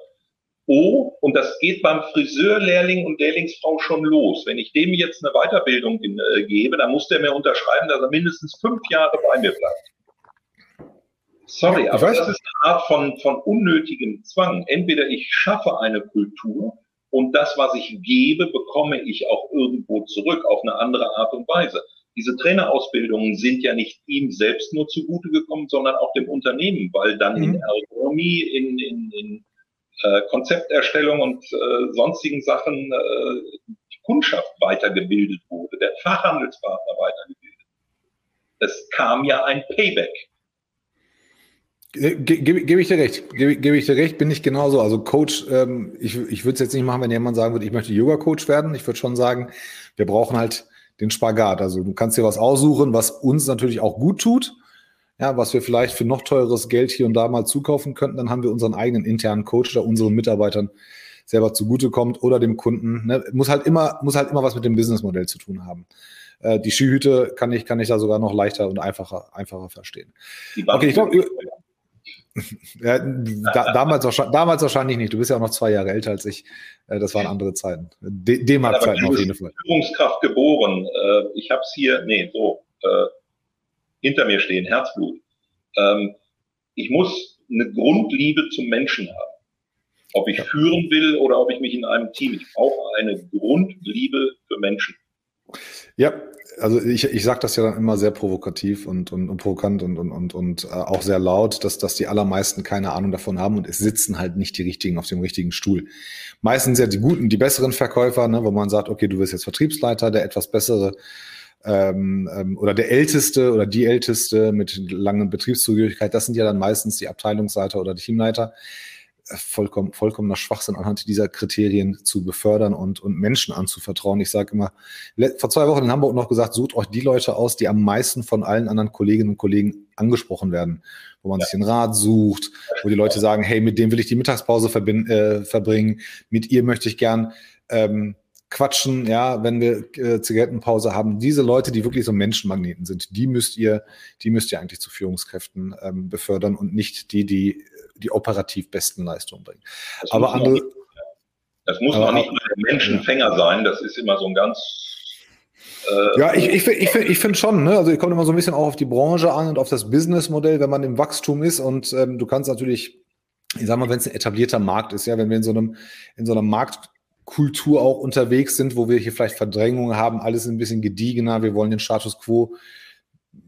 Oh, und das geht beim Friseurlehrling und Lehrlingsfrau schon los. Wenn ich dem jetzt eine Weiterbildung in, äh, gebe, dann muss der mir unterschreiben, dass er mindestens fünf Jahre bei mir bleibt. Sorry, aber das ist eine Art von, von unnötigem Zwang. Entweder ich schaffe eine Kultur und das, was ich gebe, bekomme ich auch irgendwo zurück auf eine andere Art und Weise. Diese Trainerausbildungen sind ja nicht ihm selbst nur zugute gekommen, sondern auch dem Unternehmen, weil dann mhm. in Ergonomie, in, in, in äh, Konzepterstellung und äh, sonstigen Sachen äh, die Kundschaft weitergebildet wurde, der Fachhandelspartner weitergebildet. Es kam ja ein Payback. Gebe geb ich dir recht, gebe geb ich dir recht, bin ich genauso. Also Coach, ähm, ich, ich würde es jetzt nicht machen, wenn jemand sagen würde, ich möchte Yoga-Coach werden. Ich würde schon sagen, wir brauchen halt den Spagat. Also du kannst dir was aussuchen, was uns natürlich auch gut tut ja, was wir vielleicht für noch teures Geld hier und da mal zukaufen könnten, dann haben wir unseren eigenen internen Coach, der unseren Mitarbeitern selber zugutekommt oder dem Kunden. Ne? Muss halt immer, muss halt immer was mit dem Businessmodell zu tun haben. Äh, die Skihüte kann ich, kann ich da sogar noch leichter und einfacher, einfacher verstehen. Okay, ich glaube, ja, da, damals, damals wahrscheinlich nicht. Du bist ja auch noch zwei Jahre älter als ich. Äh, das waren andere Zeiten. D-Mark-Zeiten auf jeden Fall. Führungskraft geboren. Äh, ich habe es hier, nee, so. Hinter mir stehen, Herzblut. Ähm, ich muss eine Grundliebe zum Menschen haben. Ob ich führen will oder ob ich mich in einem Team, ich brauche eine Grundliebe für Menschen. Ja, also ich, ich sage das ja dann immer sehr provokativ und, und, und provokant und, und, und, und äh, auch sehr laut, dass, dass die allermeisten keine Ahnung davon haben und es sitzen halt nicht die richtigen auf dem richtigen Stuhl. Meistens ja die guten, die besseren Verkäufer, ne, wo man sagt, okay, du wirst jetzt Vertriebsleiter, der etwas bessere ähm, ähm, oder der Älteste oder die Älteste mit langen Betriebszugehörigkeit, das sind ja dann meistens die Abteilungsleiter oder die Teamleiter. Äh, vollkommen, vollkommener Schwachsinn anhand dieser Kriterien zu befördern und, und Menschen anzuvertrauen. Ich sage immer, vor zwei Wochen in Hamburg noch gesagt, sucht euch die Leute aus, die am meisten von allen anderen Kolleginnen und Kollegen angesprochen werden, wo man ja. sich den Rat sucht, wo die Leute sagen, hey, mit dem will ich die Mittagspause äh, verbringen, mit ihr möchte ich gern ähm, quatschen, ja, wenn wir äh, Zigarettenpause haben. Diese Leute, die wirklich so Menschenmagneten sind, die müsst ihr, die müsst ihr eigentlich zu Führungskräften ähm, befördern und nicht die, die die operativ besten Leistungen bringen. Das aber andere. Nicht, das muss aber, auch nicht nur der Menschenfänger sein. Das ist immer so ein ganz äh, ja, ich, ich, ich, ich finde schon, ne? also ich komme immer so ein bisschen auch auf die Branche an und auf das Businessmodell, wenn man im Wachstum ist und ähm, du kannst natürlich, ich sag mal, wenn es ein etablierter Markt ist, ja, wenn wir in so einem, in so einem Markt Kultur auch unterwegs sind, wo wir hier vielleicht Verdrängungen haben, alles ein bisschen gediegener, wir wollen den Status quo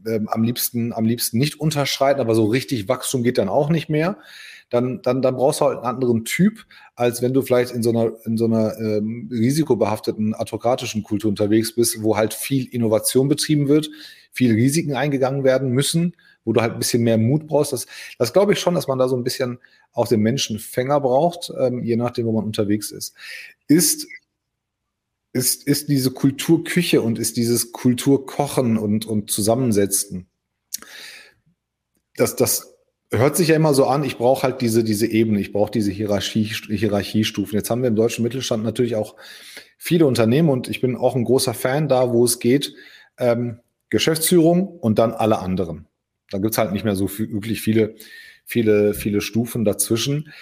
ähm, am liebsten, am liebsten nicht unterschreiten, aber so richtig Wachstum geht dann auch nicht mehr. Dann, dann, dann brauchst du halt einen anderen Typ, als wenn du vielleicht in so einer, in so einer ähm, risikobehafteten, autokratischen Kultur unterwegs bist, wo halt viel Innovation betrieben wird, viel Risiken eingegangen werden müssen, wo du halt ein bisschen mehr Mut brauchst. Das, das glaube ich schon, dass man da so ein bisschen auch den Menschenfänger braucht, ähm, je nachdem, wo man unterwegs ist ist, ist, ist diese Kulturküche und ist dieses Kulturkochen und, und Zusammensetzen. Das, das hört sich ja immer so an, ich brauche halt diese, diese Ebene, ich brauche diese Hierarchie, Hierarchiestufen. Jetzt haben wir im deutschen Mittelstand natürlich auch viele Unternehmen und ich bin auch ein großer Fan da, wo es geht, ähm, Geschäftsführung und dann alle anderen. Da gibt's halt nicht mehr so viel, wirklich viele, viele, viele Stufen dazwischen.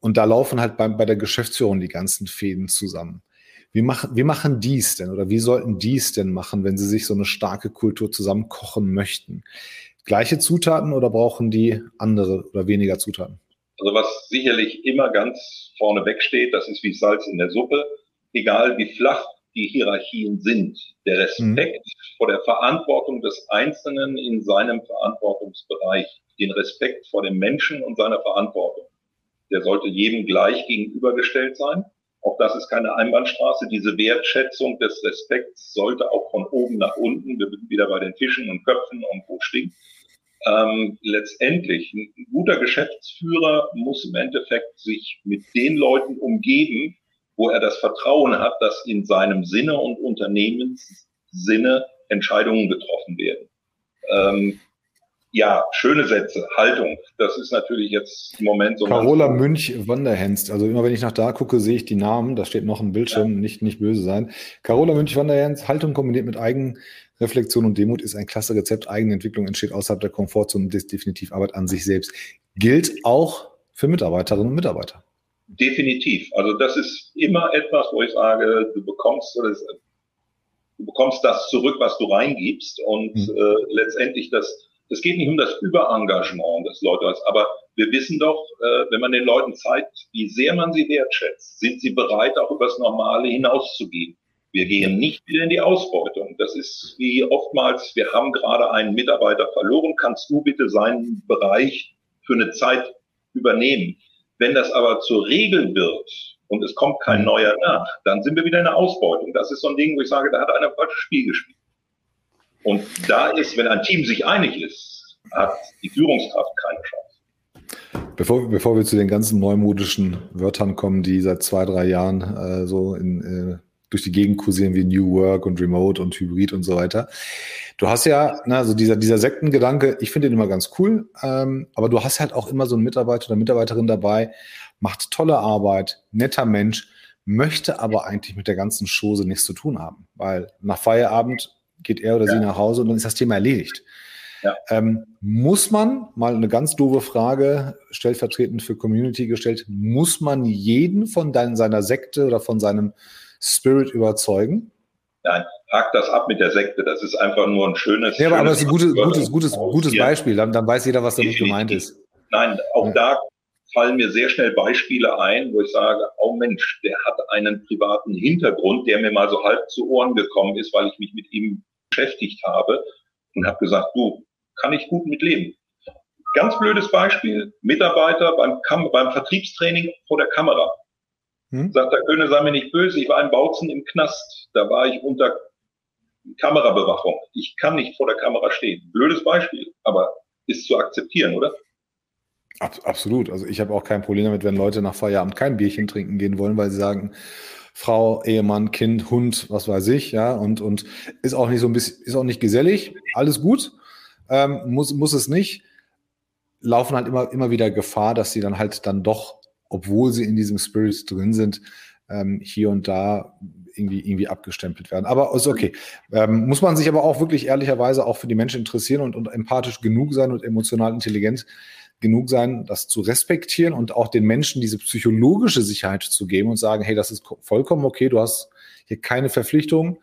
Und da laufen halt bei, bei der Geschäftsführung die ganzen Fäden zusammen. Wie machen, wie machen die es denn oder wie sollten die es denn machen, wenn sie sich so eine starke Kultur zusammen kochen möchten? gleiche Zutaten oder brauchen die andere oder weniger Zutaten? Also was sicherlich immer ganz vorne weg steht, das ist wie Salz in der Suppe. Egal wie flach die Hierarchien sind, der Respekt mhm. vor der Verantwortung des Einzelnen in seinem Verantwortungsbereich, den Respekt vor dem Menschen und seiner Verantwortung, der sollte jedem gleich gegenübergestellt sein. Auch das ist keine Einbahnstraße. Diese Wertschätzung des Respekts sollte auch von oben nach unten, wir sind wieder bei den Fischen und Köpfen und wo stinkt, ähm, letztendlich ein guter Geschäftsführer muss im Endeffekt sich mit den Leuten umgeben, wo er das Vertrauen hat, dass in seinem Sinne und Unternehmenssinne Entscheidungen getroffen werden. Ähm, ja, schöne Sätze, Haltung. Das ist natürlich jetzt im Moment so. Carola Münch Wanderhenst. Also immer wenn ich nach da gucke, sehe ich die Namen. Da steht noch ein Bildschirm, ja. nicht, nicht böse sein. Carola Münch Wanderhenst, Haltung kombiniert mit Eigenreflexion und Demut ist ein klasse Rezept. Eigenentwicklung entsteht außerhalb der Komfortzone und ist definitiv Arbeit an sich selbst. Gilt auch für Mitarbeiterinnen und Mitarbeiter. Definitiv. Also das ist immer etwas, wo ich sage, du bekommst, du bekommst das zurück, was du reingibst und mhm. äh, letztendlich das es geht nicht um das Überengagement des Leutes, aber wir wissen doch, äh, wenn man den Leuten zeigt, wie sehr man sie wertschätzt, sind sie bereit, auch übers Normale hinauszugehen. Wir gehen nicht wieder in die Ausbeutung. Das ist wie oftmals, wir haben gerade einen Mitarbeiter verloren, kannst du bitte seinen Bereich für eine Zeit übernehmen. Wenn das aber zur Regel wird und es kommt kein neuer nach, dann sind wir wieder in der Ausbeutung. Das ist so ein Ding, wo ich sage, da hat einer falsches Spiel gespielt. Und da ist, wenn ein Team sich einig ist, hat die Führungskraft keine Chance. Bevor, bevor wir zu den ganzen neumodischen Wörtern kommen, die seit zwei, drei Jahren äh, so in, äh, durch die Gegend kursieren wie New Work und Remote und Hybrid und so weiter. Du hast ja, na, also dieser, dieser Sektengedanke, ich finde den immer ganz cool, ähm, aber du hast halt auch immer so einen Mitarbeiter oder Mitarbeiterin dabei, macht tolle Arbeit, netter Mensch, möchte aber eigentlich mit der ganzen Chose nichts zu tun haben, weil nach Feierabend geht er oder ja. sie nach Hause und dann ist das Thema erledigt. Ja. Ähm, muss man, mal eine ganz doofe Frage, stellvertretend für Community gestellt, muss man jeden von dein, seiner Sekte oder von seinem Spirit überzeugen? Nein, hakt das ab mit der Sekte. Das ist einfach nur ein schönes. Ja, aber, aber es ist ein gutes, gutes, gutes, gutes Beispiel. Dann, dann weiß jeder, was damit gemeint ist. Nein, auch ja. da fallen mir sehr schnell Beispiele ein, wo ich sage, oh Mensch, der hat einen privaten Hintergrund, der mir mal so halb zu Ohren gekommen ist, weil ich mich mit ihm beschäftigt habe und habe gesagt, du, kann ich gut mitleben. Ganz blödes Beispiel, Mitarbeiter beim, Kam beim Vertriebstraining vor der Kamera. Hm? Sagt der König, sei mir nicht böse, ich war ein Bautzen im Knast. Da war ich unter Kamerabewachung. Ich kann nicht vor der Kamera stehen. Blödes Beispiel, aber ist zu akzeptieren, oder? Absolut. Also ich habe auch kein Problem damit, wenn Leute nach Feierabend kein Bierchen trinken gehen wollen, weil sie sagen, Frau, Ehemann, Kind, Hund, was weiß ich, ja, und, und ist auch nicht so ein bisschen, ist auch nicht gesellig, alles gut, ähm, muss, muss es nicht, laufen halt immer, immer wieder Gefahr, dass sie dann halt dann doch, obwohl sie in diesem Spirit drin sind, ähm, hier und da irgendwie, irgendwie abgestempelt werden. Aber ist okay. Ähm, muss man sich aber auch wirklich ehrlicherweise auch für die Menschen interessieren und, und empathisch genug sein und emotional intelligent, genug sein, das zu respektieren und auch den Menschen diese psychologische Sicherheit zu geben und sagen, hey, das ist vollkommen okay, du hast hier keine Verpflichtung,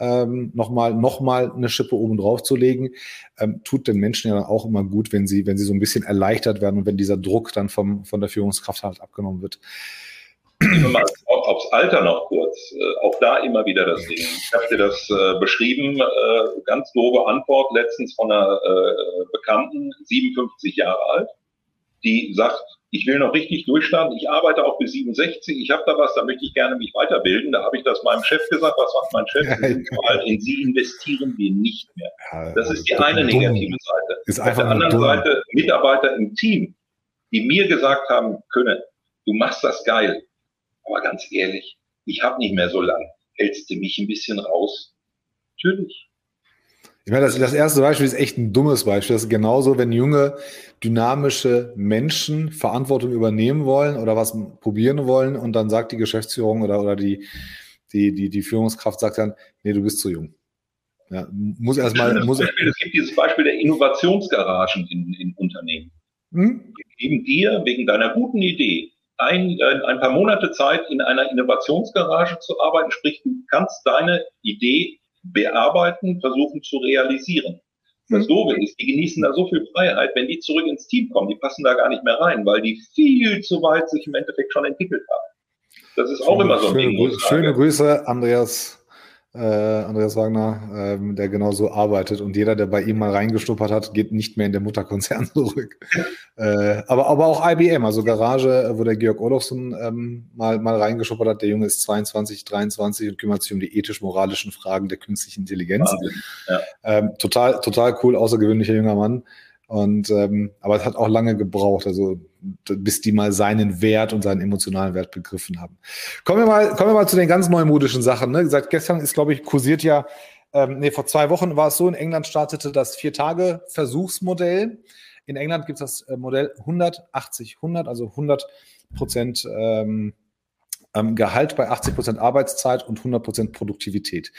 ähm, nochmal noch mal eine Schippe oben drauf zu legen, ähm, tut den Menschen ja dann auch immer gut, wenn sie, wenn sie so ein bisschen erleichtert werden und wenn dieser Druck dann vom, von der Führungskraft halt abgenommen wird. Mal aufs Alter noch kurz, äh, auch da immer wieder das Ding. Ich habe dir das äh, beschrieben, äh, ganz doofe Antwort letztens von einer äh, Bekannten, 57 Jahre alt, die sagt, ich will noch richtig durchstarten, ich arbeite auch bis 67, ich habe da was, da möchte ich gerne mich weiterbilden. Da habe ich das meinem Chef gesagt, was sagt mein Chef? Ja, in sie investieren wir nicht mehr. Das ist die eine negative Seite. Ist Auf der anderen Seite Mitarbeiter im Team, die mir gesagt haben können, du machst das geil, aber ganz ehrlich, ich habe nicht mehr so lang. Hältst du mich ein bisschen raus? Natürlich. Ich meine, das, das erste Beispiel ist echt ein dummes Beispiel. Das ist genauso, wenn junge, dynamische Menschen Verantwortung übernehmen wollen oder was probieren wollen und dann sagt die Geschäftsführung oder, oder die, die, die, die Führungskraft sagt dann, nee, du bist zu jung. Ja, muss erstmal. Es gibt dieses Beispiel der Innovationsgaragen in, in Unternehmen. Hm? Geben dir wegen deiner guten Idee ein, äh, ein paar Monate Zeit in einer Innovationsgarage zu arbeiten, sprich, du kannst deine Idee bearbeiten, versuchen zu realisieren. Das mhm. Doofe ist, die genießen da so viel Freiheit, wenn die zurück ins Team kommen, die passen da gar nicht mehr rein, weil die viel zu weit sich im Endeffekt schon entwickelt haben. Das ist auch schöne, immer so ein schöne, Ding. Schöne Grüße, Andreas äh, Andreas Wagner, ähm, der genauso arbeitet und jeder, der bei ihm mal reingestuppert hat, geht nicht mehr in den Mutterkonzern zurück. äh, aber, aber auch IBM, also Garage, wo der Georg Olofsson ähm, mal, mal reingeschuppert hat. Der Junge ist 22, 23 und kümmert sich um die ethisch-moralischen Fragen der künstlichen Intelligenz. Ja. Ähm, total, total cool, außergewöhnlicher junger Mann. Und ähm, aber es hat auch lange gebraucht, also bis die mal seinen Wert und seinen emotionalen Wert begriffen haben. Kommen wir mal, kommen wir mal zu den ganz neumodischen Sachen. Ne? Seit gestern ist, glaube ich, kursiert ja, ähm, nee, vor zwei Wochen war es so, in England startete das Vier-Tage-Versuchsmodell. In England gibt es das äh, Modell 180, 100, also 100 Prozent ähm, ähm, Gehalt bei 80 Prozent Arbeitszeit und 100 Prozent Produktivität.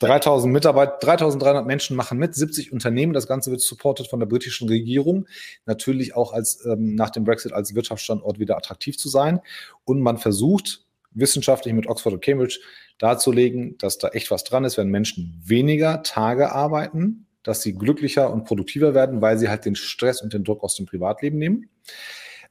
3000 Mitarbeiter, 3300 Menschen machen mit, 70 Unternehmen. Das Ganze wird supported von der britischen Regierung. Natürlich auch als, ähm, nach dem Brexit als Wirtschaftsstandort wieder attraktiv zu sein. Und man versucht, wissenschaftlich mit Oxford und Cambridge darzulegen, dass da echt was dran ist, wenn Menschen weniger Tage arbeiten, dass sie glücklicher und produktiver werden, weil sie halt den Stress und den Druck aus dem Privatleben nehmen.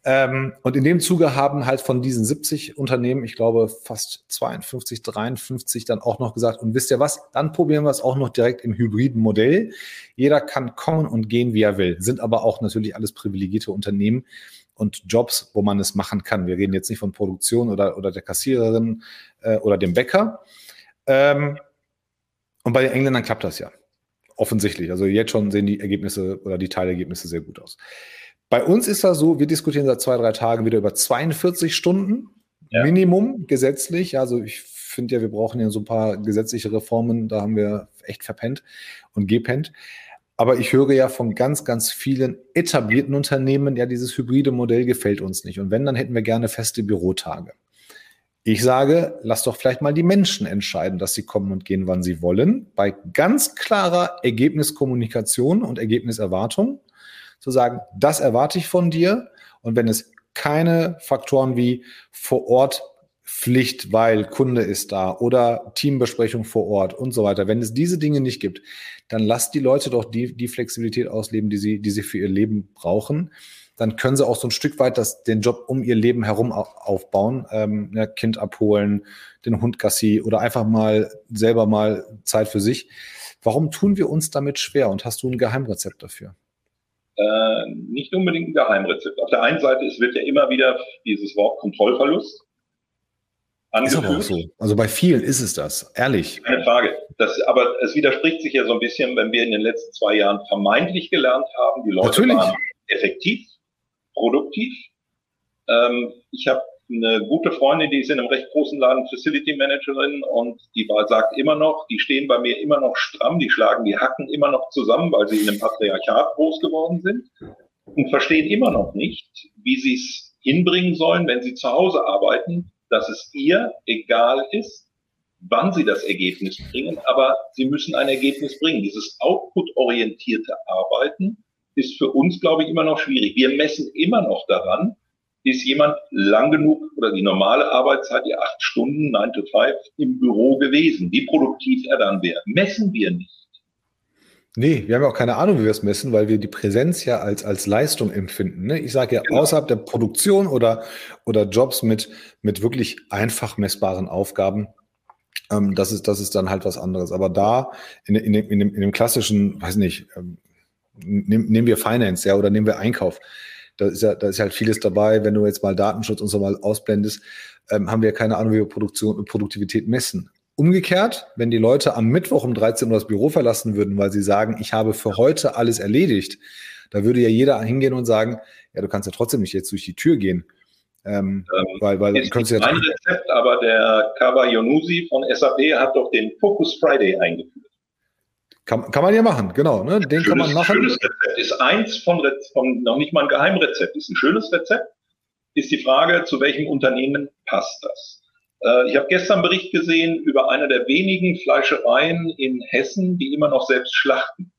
Ähm, und in dem Zuge haben halt von diesen 70 Unternehmen, ich glaube fast 52, 53 dann auch noch gesagt, und wisst ihr was, dann probieren wir es auch noch direkt im hybriden Modell. Jeder kann kommen und gehen, wie er will, sind aber auch natürlich alles privilegierte Unternehmen und Jobs, wo man es machen kann. Wir reden jetzt nicht von Produktion oder, oder der Kassiererin äh, oder dem Bäcker. Ähm, und bei den Engländern klappt das ja. Offensichtlich. Also jetzt schon sehen die Ergebnisse oder die Teilergebnisse sehr gut aus. Bei uns ist das so, wir diskutieren seit zwei, drei Tagen wieder über 42 Stunden ja. Minimum gesetzlich. Also ich finde ja, wir brauchen ja so ein paar gesetzliche Reformen, da haben wir echt verpennt und gepennt. Aber ich höre ja von ganz, ganz vielen etablierten Unternehmen, ja, dieses hybride Modell gefällt uns nicht. Und wenn, dann hätten wir gerne feste Bürotage. Ich sage, lass doch vielleicht mal die Menschen entscheiden, dass sie kommen und gehen, wann sie wollen, bei ganz klarer Ergebniskommunikation und Ergebniserwartung zu sagen, das erwarte ich von dir. Und wenn es keine Faktoren wie vor Ort Pflicht, weil Kunde ist da oder Teambesprechung vor Ort und so weiter. Wenn es diese Dinge nicht gibt, dann lasst die Leute doch die, die Flexibilität ausleben, die sie, die sie für ihr Leben brauchen. Dann können sie auch so ein Stück weit das, den Job um ihr Leben herum aufbauen, ähm, ja, Kind abholen, den Hund Gassi oder einfach mal selber mal Zeit für sich. Warum tun wir uns damit schwer und hast du ein Geheimrezept dafür? Äh, nicht unbedingt ein Geheimrezept. Auf der einen Seite, es wird ja immer wieder dieses Wort Kontrollverlust angeführt. Ist aber auch so. Also bei vielen ist es das, ehrlich. Keine Frage. Das, aber es widerspricht sich ja so ein bisschen, wenn wir in den letzten zwei Jahren vermeintlich gelernt haben, die Leute Natürlich. waren effektiv, produktiv. Ähm, ich habe eine gute Freundin, die ist in einem recht großen Laden Facility Managerin und die war, sagt immer noch, die stehen bei mir immer noch stramm, die schlagen die Hacken immer noch zusammen, weil sie in einem Patriarchat groß geworden sind und verstehen immer noch nicht, wie sie es hinbringen sollen, wenn sie zu Hause arbeiten, dass es ihr egal ist, wann sie das Ergebnis bringen, aber sie müssen ein Ergebnis bringen. Dieses output-orientierte Arbeiten ist für uns, glaube ich, immer noch schwierig. Wir messen immer noch daran, ist jemand lang genug oder die normale Arbeitszeit, die acht Stunden, 9 to 5 im Büro gewesen, wie produktiv er dann wäre. Messen wir nicht. Nee, wir haben ja auch keine Ahnung, wie wir es messen, weil wir die Präsenz ja als, als Leistung empfinden. Ne? Ich sage ja, genau. außerhalb der Produktion oder, oder Jobs mit, mit wirklich einfach messbaren Aufgaben, ähm, das, ist, das ist dann halt was anderes. Aber da in, in, dem, in, dem, in dem klassischen, weiß nicht, ähm, nehmen wir Finance, ja, oder nehmen wir Einkauf da ist ja, da ist halt vieles dabei. Wenn du jetzt mal Datenschutz und so mal ausblendest, ähm, haben wir keine Ahnung, wie wir Produktion und Produktivität messen. Umgekehrt, wenn die Leute am Mittwoch um 13 Uhr das Büro verlassen würden, weil sie sagen, ich habe für heute alles erledigt, da würde ja jeder hingehen und sagen, ja, du kannst ja trotzdem nicht jetzt durch die Tür gehen. Ähm, ähm, weil, weil ist nicht ja mein Rezept, aber der Kawa Yonusi von SAP hat doch den Focus Friday eingeführt. Kann, kann man ja machen, genau. Ne? Den schönes, kann man machen. Schönes Rezept ist eins von, von noch nicht mal ein Geheimrezept, ist ein schönes Rezept. Ist die Frage, zu welchem Unternehmen passt das? Äh, ich habe gestern einen Bericht gesehen über eine der wenigen Fleischereien in Hessen, die immer noch selbst schlachten,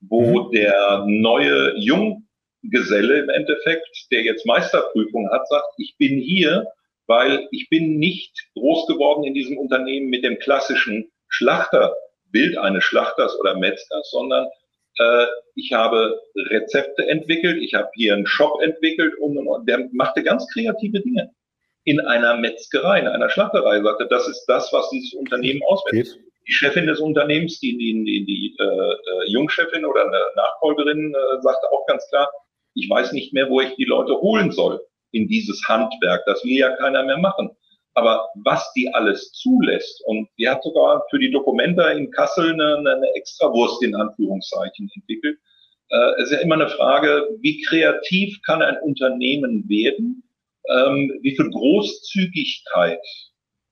wo mhm. der neue Junggeselle im Endeffekt, der jetzt Meisterprüfung hat, sagt, ich bin hier, weil ich bin nicht groß geworden in diesem Unternehmen mit dem klassischen Schlachter Bild eines Schlachters oder Metzgers, sondern Äh, ich habe Rezepte entwickelt, ich habe hier einen Shop entwickelt und, und, der machte ganz kreative Dinge. In einer Metzgerei, in einer Schlachterei, sagte, das ist das, was dieses Unternehmen auswählt. Die Chefin des Unternehmens, die, die, die, die äh, äh, Jungchefin oder eine Nachfolgerin, äh, sagte auch ganz klar, ich weiß nicht mehr, wo ich die Leute holen soll in dieses Handwerk. Das will ja keiner mehr machen. Aber was die alles zulässt, und die hat sogar für die Dokumenta in Kassel eine, eine Extrawurst in Anführungszeichen entwickelt. Äh, ist ja immer eine Frage, wie kreativ kann ein Unternehmen werden? Ähm, wie viel Großzügigkeit?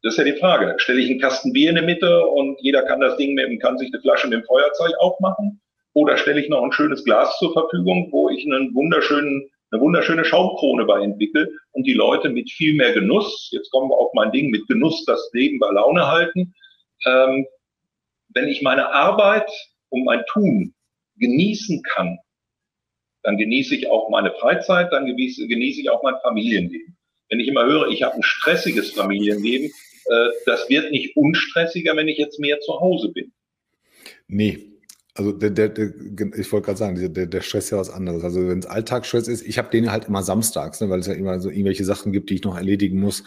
Das ist ja die Frage. Stelle ich einen Kasten Bier in die Mitte und jeder kann das Ding mit, kann sich eine Flasche mit dem Feuerzeug aufmachen? Oder stelle ich noch ein schönes Glas zur Verfügung, wo ich einen wunderschönen eine wunderschöne Schaumkrone bei entwickelt und die Leute mit viel mehr Genuss, jetzt kommen wir auf mein Ding, mit Genuss das Leben bei Laune halten. Ähm, wenn ich meine Arbeit und mein Tun genießen kann, dann genieße ich auch meine Freizeit, dann genieße, genieße ich auch mein Familienleben. Wenn ich immer höre, ich habe ein stressiges Familienleben, äh, das wird nicht unstressiger, wenn ich jetzt mehr zu Hause bin. Nee, also der, der, der ich wollte gerade sagen, der, der Stress ist ja was anderes. Also wenn es Alltagsstress ist, ich habe den halt immer samstags, ne, weil es ja immer so irgendwelche Sachen gibt, die ich noch erledigen muss.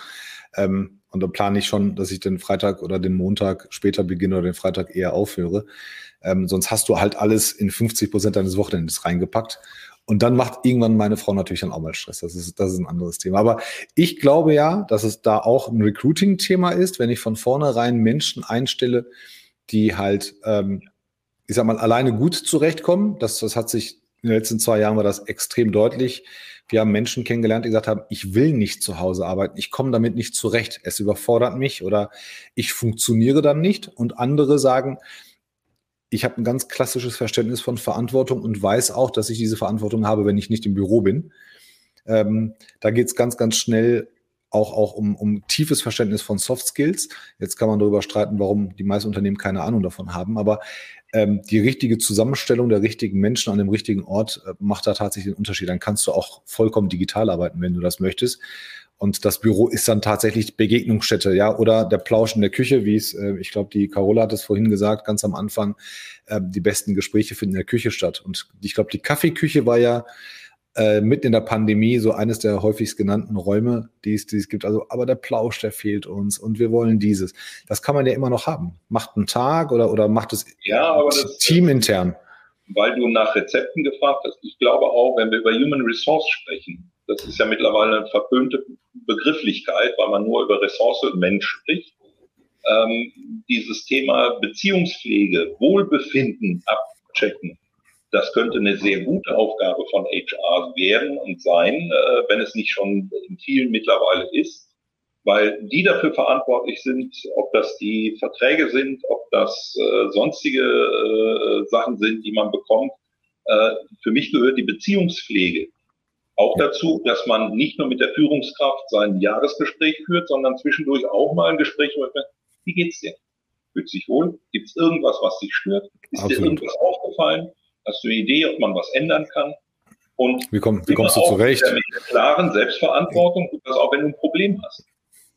Ähm, und da plane ich schon, dass ich den Freitag oder den Montag später beginne oder den Freitag eher aufhöre. Ähm, sonst hast du halt alles in 50 Prozent deines Wochenendes reingepackt. Und dann macht irgendwann meine Frau natürlich dann auch mal Stress. Das ist, das ist ein anderes Thema. Aber ich glaube ja, dass es da auch ein Recruiting-Thema ist, wenn ich von vornherein Menschen einstelle, die halt ähm, ich sag mal, alleine gut zurechtkommen. Das, das hat sich in den letzten zwei Jahren war das extrem deutlich. Wir haben Menschen kennengelernt, die gesagt haben, ich will nicht zu Hause arbeiten, ich komme damit nicht zurecht, es überfordert mich oder ich funktioniere dann nicht. Und andere sagen, ich habe ein ganz klassisches Verständnis von Verantwortung und weiß auch, dass ich diese Verantwortung habe, wenn ich nicht im Büro bin. Ähm, da geht es ganz, ganz schnell auch, auch um, um tiefes Verständnis von Soft Skills. Jetzt kann man darüber streiten, warum die meisten Unternehmen keine Ahnung davon haben. Aber die richtige Zusammenstellung der richtigen Menschen an dem richtigen Ort äh, macht da tatsächlich den Unterschied. Dann kannst du auch vollkommen digital arbeiten, wenn du das möchtest. Und das Büro ist dann tatsächlich Begegnungsstätte, ja, oder der Plausch in der Küche, wie es, äh, ich glaube, die Carola hat es vorhin gesagt, ganz am Anfang, äh, die besten Gespräche finden in der Küche statt. Und ich glaube, die Kaffeeküche war ja äh, mitten in der Pandemie so eines der häufigst genannten Räume, die es, die es gibt. Also, aber der Plausch, der fehlt uns und wir wollen dieses. Das kann man ja immer noch haben. Macht einen Tag oder, oder macht es ja, aber das, teamintern. Weil du nach Rezepten gefragt hast. Ich glaube auch, wenn wir über Human Resource sprechen, das ist ja mittlerweile eine verpönte Begrifflichkeit, weil man nur über Ressource und Mensch spricht. Ähm, dieses Thema Beziehungspflege, Wohlbefinden abchecken, das könnte eine sehr gute Aufgabe von HR werden und sein, äh, wenn es nicht schon in vielen mittlerweile ist, weil die dafür verantwortlich sind, ob das die Verträge sind, ob das äh, sonstige äh, Sachen sind, die man bekommt. Für mich gehört die Beziehungspflege auch dazu, dass man nicht nur mit der Führungskraft sein Jahresgespräch führt, sondern zwischendurch auch mal ein Gespräch, wie geht's dir? Fühlt sich wohl? Gibt es irgendwas, was dich stört? Ist Absolut. dir irgendwas aufgefallen? Hast du eine Idee, ob man was ändern kann? Und wie, komm, wie kommst du zurecht? Mit der klaren Selbstverantwortung, und das auch wenn du ein Problem hast.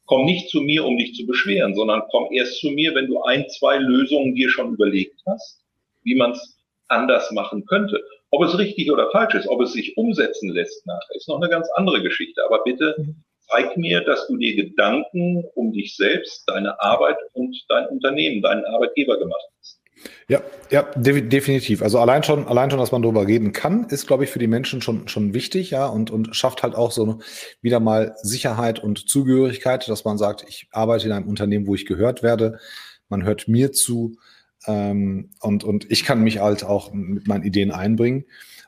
Komm nicht zu mir, um dich zu beschweren, sondern komm erst zu mir, wenn du ein, zwei Lösungen dir schon überlegt hast, wie man es anders machen könnte. Ob es richtig oder falsch ist, ob es sich umsetzen lässt nachher, ist noch eine ganz andere Geschichte. Aber bitte zeig mir, dass du dir Gedanken um dich selbst, deine Arbeit und dein Unternehmen, deinen Arbeitgeber gemacht hast. Ja, ja, de definitiv. Also allein schon, allein schon, dass man darüber reden kann, ist, glaube ich, für die Menschen schon, schon wichtig, ja, und, und schafft halt auch so wieder mal Sicherheit und Zugehörigkeit, dass man sagt, ich arbeite in einem Unternehmen, wo ich gehört werde, man hört mir zu, ähm, und, und ich kann mich halt auch mit meinen Ideen einbringen.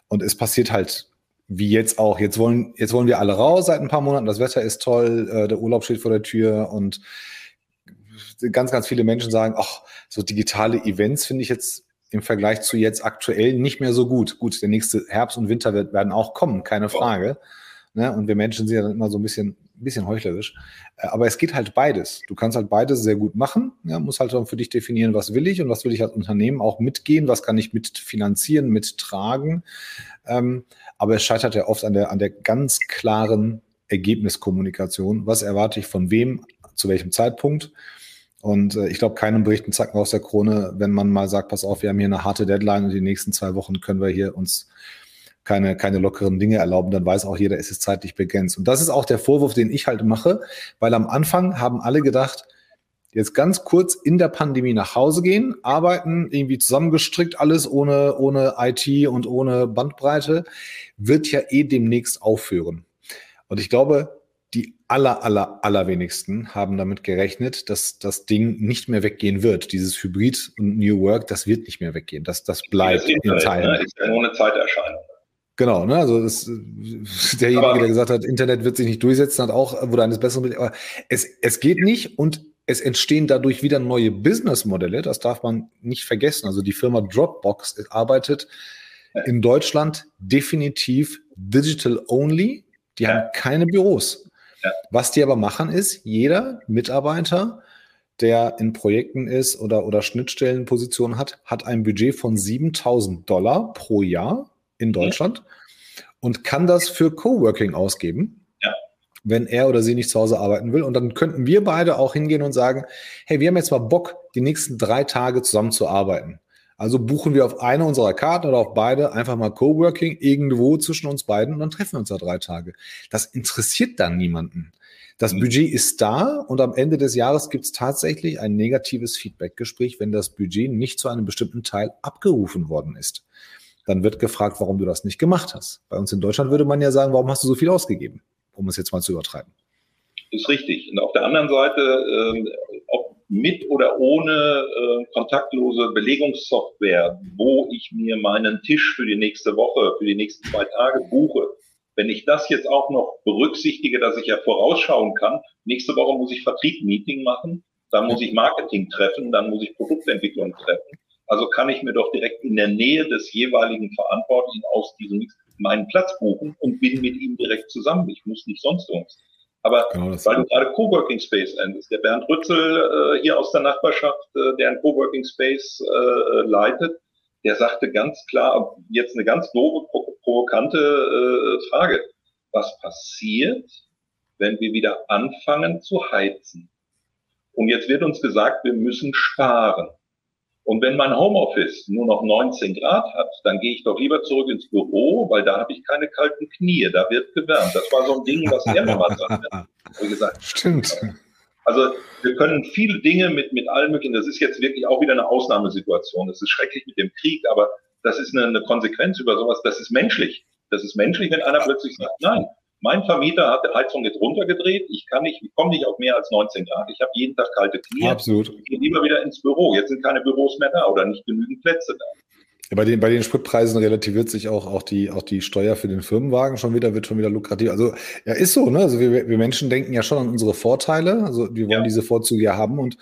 Und es passiert halt wie jetzt auch. Jetzt wollen, jetzt wollen wir alle raus seit ein paar Monaten. Das Wetter ist toll, äh, der Urlaub steht vor der Tür und ganz, ganz viele Menschen sagen, ach, so digitale Events finde ich jetzt im Vergleich zu jetzt aktuell nicht mehr so gut. Gut, der nächste Herbst und Winter wird, werden auch kommen, keine Frage. Ne? Und wir Menschen sind ja dann immer so ein bisschen, ein bisschen heuchlerisch. Äh, aber es geht halt beides. Du kannst halt beides sehr gut machen. Ja, musst halt dann für dich definieren, was will ich und was will ich als Unternehmen auch mitgehen, was kann ich mitfinanzieren, mittragen. Ähm, aber es scheitert ja oft an der, an der ganz klaren Ergebniskommunikation. Was erwarte ich von wem, zu welchem Zeitpunkt? Und äh, ich glaube, keinem bricht ein Zacken aus der Krone, wenn man mal sagt, pass auf, wir haben hier eine harte Deadline und die nächsten zwei Wochen können wir hier uns keine, keine lockeren Dinge erlauben, dann weiß auch jeder, es ist zeitlich begrenzt. Und das ist auch der Vorwurf, den ich halt mache, weil am Anfang haben alle gedacht, jetzt ganz kurz in der Pandemie nach Hause gehen, arbeiten, irgendwie zusammengestrickt alles ohne, ohne IT und ohne Bandbreite, wird ja eh demnächst aufhören. Und ich glaube, aller, aller, allerwenigsten haben damit gerechnet, dass das Ding nicht mehr weggehen wird. Dieses Hybrid und New Work, das wird nicht mehr weggehen. Das, das bleibt das in Teilen. Ne? Ist ja nur eine Zeiterscheinung. Genau, ne? Also das, derjenige, aber, der gesagt hat, Internet wird sich nicht durchsetzen, hat auch, wurde eines Besseren. Aber es, es geht nicht und es entstehen dadurch wieder neue Businessmodelle. Das darf man nicht vergessen. Also die Firma Dropbox arbeitet in Deutschland definitiv digital only. Die ja. haben keine Büros. Ja. Was die aber machen ist, jeder Mitarbeiter, der in Projekten ist oder, oder Schnittstellenpositionen hat, hat ein Budget von 7000 Dollar pro Jahr in Deutschland mhm. und kann das für Coworking ausgeben, ja. wenn er oder sie nicht zu Hause arbeiten will. Und dann könnten wir beide auch hingehen und sagen, hey, wir haben jetzt mal Bock, die nächsten drei Tage zusammen zu arbeiten. Also buchen wir auf eine unserer Karten oder auf beide einfach mal Coworking irgendwo zwischen uns beiden und dann treffen wir uns da drei Tage. Das interessiert dann niemanden. Das mhm. Budget ist da und am Ende des Jahres gibt es tatsächlich ein negatives Feedbackgespräch, wenn das Budget nicht zu einem bestimmten Teil abgerufen worden ist dann wird gefragt, warum du das nicht gemacht hast. Bei uns in Deutschland würde man ja sagen, warum hast du so viel ausgegeben, um es jetzt mal zu übertreiben. Ist richtig. Und auf der anderen Seite, äh, ob mit oder ohne äh, kontaktlose Belegungssoftware, wo ich mir meinen Tisch für die nächste Woche, für die nächsten zwei Tage buche, wenn ich das jetzt auch noch berücksichtige, dass ich ja vorausschauen kann, nächste Woche muss ich Vertrieb-Meeting machen, dann muss ich Marketing treffen, dann muss ich Produktentwicklung treffen also kann ich mir doch direkt in der Nähe des jeweiligen Verantwortlichen aus diesem meinen Platz buchen und bin mit ihm direkt zusammen. Ich muss nicht sonst irgendwas. Aber genau, weil du gerade Coworking Space endest, der Bernd Rützel äh, hier aus der Nachbarschaft, äh, der ein Coworking Space äh, leitet, der sagte ganz klar, jetzt eine ganz doofe, provokante äh, Frage. Was passiert, wenn wir wieder anfangen zu heizen? Und jetzt wird uns gesagt, wir müssen sparen. Und wenn mein Homeoffice nur noch 19 Grad hat, dann gehe ich doch lieber zurück ins Büro, weil da habe ich keine kalten Knie, da wird gewärmt. Das war so ein Ding, was er mal sagte. Wie gesagt, Stimmt. Also wir können viele Dinge mit, mit allem möglichen, das ist jetzt wirklich auch wieder eine Ausnahmesituation. Das ist schrecklich mit dem Krieg, aber das ist eine, eine Konsequenz über sowas, das ist menschlich. Das ist menschlich, wenn einer plötzlich sagt, nein, mein Vermieter hat die Heizung jetzt runtergedreht. Ich kann nicht, ich komme nicht auf mehr als 19 Grad. Ich habe jeden Tag kalte Knie. Absolut. Ich gehe lieber wieder ins Büro. Jetzt sind keine Büros mehr da oder nicht genügend Plätze da. Bei den, bei den Spritpreisen relativiert sich auch, auch, die, auch die Steuer für den Firmenwagen schon wieder, wird schon wieder lukrativ. Also, ja, ist so, ne? Also, wir, wir Menschen denken ja schon an unsere Vorteile. Also, wir wollen ja. diese Vorzüge ja haben und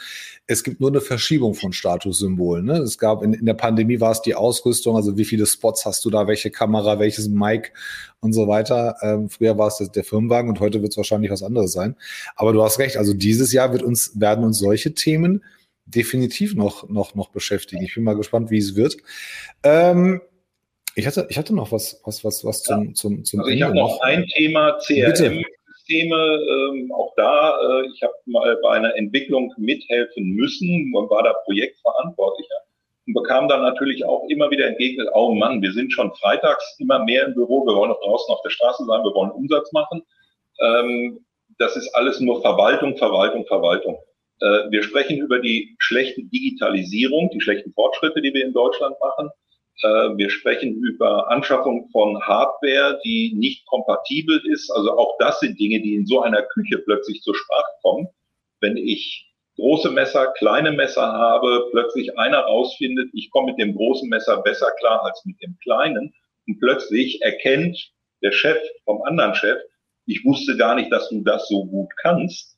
es gibt nur eine Verschiebung von Statussymbolen. Ne? Es gab in, in der Pandemie war es die Ausrüstung, also wie viele Spots hast du da, welche Kamera, welches Mic und so weiter. Ähm, früher war es der Firmenwagen und heute wird es wahrscheinlich was anderes sein. Aber du hast recht, also dieses Jahr wird uns, werden uns solche Themen definitiv noch, noch, noch beschäftigen. Ich bin mal gespannt, wie es wird. Ähm, ich hatte, ich hatte noch was, was, was, was zum, ja. zum, zum also Ich habe noch ein Thema CRM. Systeme, ähm, auch da, äh, ich habe mal bei einer Entwicklung mithelfen müssen und war da Projektverantwortlicher und bekam dann natürlich auch immer wieder entgegnet, oh Mann, wir sind schon freitags immer mehr im Büro, wir wollen auch draußen auf der Straße sein, wir wollen Umsatz machen. Ähm, das ist alles nur Verwaltung, Verwaltung, Verwaltung. Äh, wir sprechen über die schlechte Digitalisierung, die schlechten Fortschritte, die wir in Deutschland machen. Äh, wir sprechen über Anschaffung von Hardware, die nicht kompatibel ist. Also auch das sind Dinge, die in so einer Küche plötzlich zur Sprache kommen. Wenn ich große Messer, kleine Messer habe, plötzlich einer rausfindet, ich komme mit dem großen Messer besser klar als mit dem kleinen. Und plötzlich erkennt der Chef vom anderen Chef, ich wusste gar nicht, dass du das so gut kannst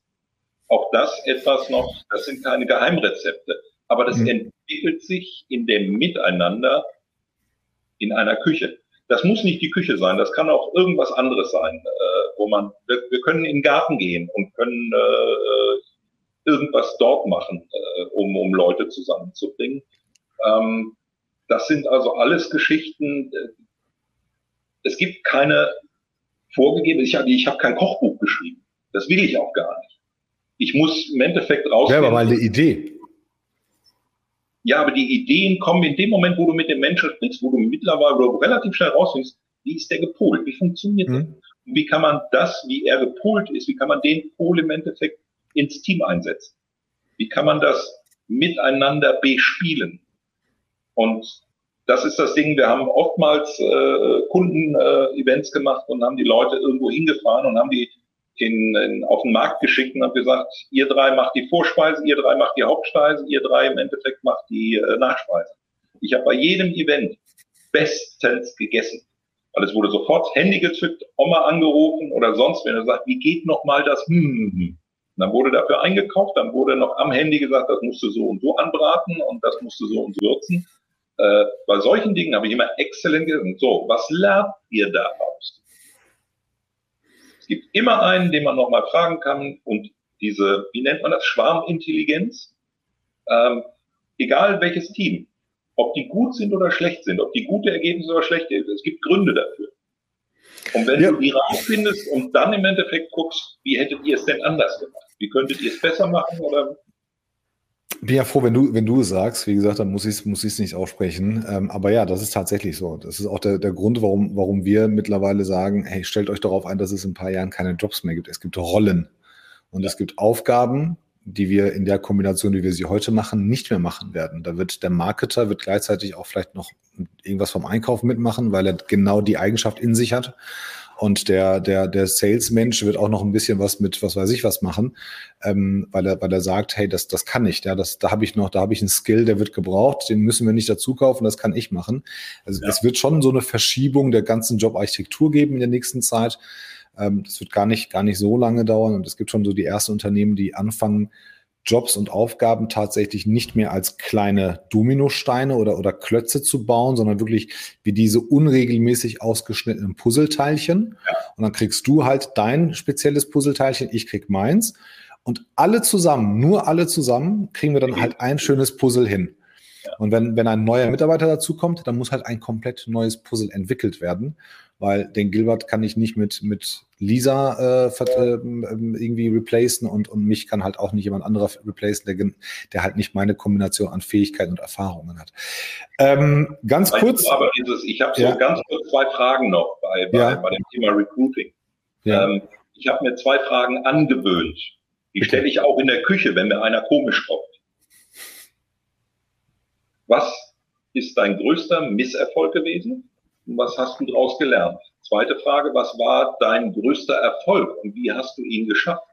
auch das etwas noch, das sind keine Geheimrezepte, aber das mhm. entwickelt sich in dem Miteinander in einer Küche. Das muss nicht die Küche sein, das kann auch irgendwas anderes sein, äh, wo man, wir, wir, können in den Garten gehen und können äh, irgendwas dort machen, äh, um, um Leute zusammenzubringen. Ähm, das sind also alles Geschichten. Äh, es gibt keine vorgegebene, ich habe ich hab kein Kochbuch geschrieben. Das will ich auch gar nicht. Ich muss im Endeffekt raus. Ja, aber mal eine Idee. Ja, aber die Ideen kommen in dem Moment, wo du mit dem Menschen sprichst, wo du mittlerweile du relativ schnell rausfindest, wie ist der gepolt, wie funktioniert mhm. der? Und wie kann man das, wie er gepolt ist, wie kann man den Pol im Endeffekt ins Team einsetzen? Wie kann man das miteinander bespielen? Und das ist das Ding, wir haben oftmals äh, Kunden-Events äh, gemacht und haben die Leute irgendwo hingefahren und haben die in, in, auf den Markt geschickt und haben gesagt, ihr drei macht die Vorspeise, ihr drei macht die Hauptspeise, ihr drei im Endeffekt macht die äh, Nachspeise. Ich habe bei jedem Event bestens gegessen. Weil es wurde sofort Handy gezückt, Oma angerufen oder sonst, wenn er sagt, wie geht noch mal das? Hm, hm, hm. Dann wurde dafür eingekauft, dann wurde noch am Handy gesagt, das musst du so und so anbraten und das musst du so und so würzen. Äh, bei solchen Dingen habe ich immer exzellent gesagt. So, was lernt ihr daraus? Es gibt immer einen, den man nochmal fragen kann und diese, wie nennt man das, Schwarmintelligenz? Ähm, egal welches Team, ob die gut sind oder schlecht sind, ob die gute Ergebnisse oder schlechte es gibt Gründe dafür. Und wenn ja. du die rausfindest und dann im Endeffekt guckst, wie hättet ihr es denn anders gemacht? Wie könntet ihr es besser machen oder bin ja froh, wenn du, wenn du es sagst. Wie gesagt, dann muss ich es muss ich's nicht aussprechen. Ähm, aber ja, das ist tatsächlich so. Das ist auch der, der Grund, warum, warum wir mittlerweile sagen, hey, stellt euch darauf ein, dass es in ein paar Jahren keine Jobs mehr gibt. Es gibt Rollen und es gibt Aufgaben, die wir in der Kombination, wie wir sie heute machen, nicht mehr machen werden. Da wird der Marketer wird gleichzeitig auch vielleicht noch irgendwas vom Einkauf mitmachen, weil er genau die Eigenschaft in sich hat. Und der, der, der Salesmensch wird auch noch ein bisschen was mit, was weiß ich, was machen, ähm, weil er, weil er sagt, hey, das, das kann ich, ja, das, da habe ich noch, da habe ich einen Skill, der wird gebraucht, den müssen wir nicht dazu kaufen, das kann ich machen. Also ja. es wird schon so eine Verschiebung der ganzen Jobarchitektur geben in der nächsten Zeit. Ähm, das wird gar nicht, gar nicht so lange dauern. Und es gibt schon so die ersten Unternehmen, die anfangen, Jobs und Aufgaben tatsächlich nicht mehr als kleine Dominosteine oder, oder Klötze zu bauen, sondern wirklich wie diese unregelmäßig ausgeschnittenen Puzzleteilchen. Ja. Und dann kriegst du halt dein spezielles Puzzleteilchen, ich krieg meins. Und alle zusammen, nur alle zusammen, kriegen wir dann okay. halt ein schönes Puzzle hin. Und wenn, wenn ein neuer Mitarbeiter dazukommt, dann muss halt ein komplett neues Puzzle entwickelt werden weil den Gilbert kann ich nicht mit, mit Lisa äh, äh, irgendwie replacen und, und mich kann halt auch nicht jemand anderer replacen, der, der halt nicht meine Kombination an Fähigkeiten und Erfahrungen hat. Ähm, ganz weißt kurz. Dieses, ich habe so ja. ganz kurz zwei Fragen noch bei, bei, ja. bei dem Thema Recruiting. Ja. Ähm, ich habe mir zwei Fragen angewöhnt. Die stelle ich auch in der Küche, wenn mir einer komisch kommt. Was ist dein größter Misserfolg gewesen? was hast du daraus gelernt? Zweite Frage, was war dein größter Erfolg und wie hast du ihn geschafft?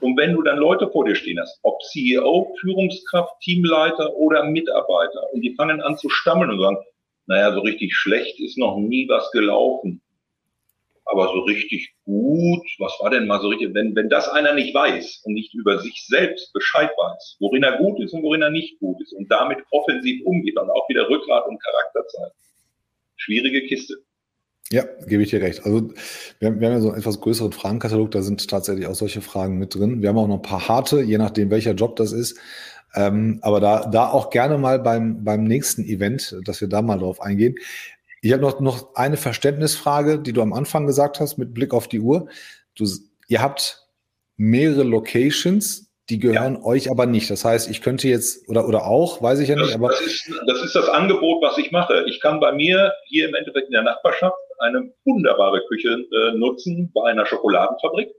Und wenn du dann Leute vor dir stehen hast, ob CEO, Führungskraft, Teamleiter oder Mitarbeiter, und die fangen an zu stammeln und sagen, naja, so richtig schlecht ist noch nie was gelaufen. Aber so richtig gut, was war denn mal so richtig, wenn, wenn das einer nicht weiß und nicht über sich selbst Bescheid weiß, worin er gut ist und worin er nicht gut ist und damit offensiv umgeht und auch wieder Rückgrat und Charakter zeigt schwierige Kiste. Ja, gebe ich dir recht. Also wir haben, wir haben ja so einen etwas größeren Fragenkatalog, da sind tatsächlich auch solche Fragen mit drin. Wir haben auch noch ein paar harte, je nachdem welcher Job das ist. Ähm, aber da, da auch gerne mal beim, beim nächsten Event, dass wir da mal drauf eingehen. Ich habe noch, noch eine Verständnisfrage, die du am Anfang gesagt hast, mit Blick auf die Uhr. Du, ihr habt mehrere Locations, die gehören ja. euch aber nicht. Das heißt, ich könnte jetzt, oder, oder auch, weiß ich ja das, nicht, aber. Das ist, das ist das Angebot, was ich mache. Ich kann bei mir hier im Endeffekt in der Nachbarschaft eine wunderbare Küche äh, nutzen bei einer Schokoladenfabrik.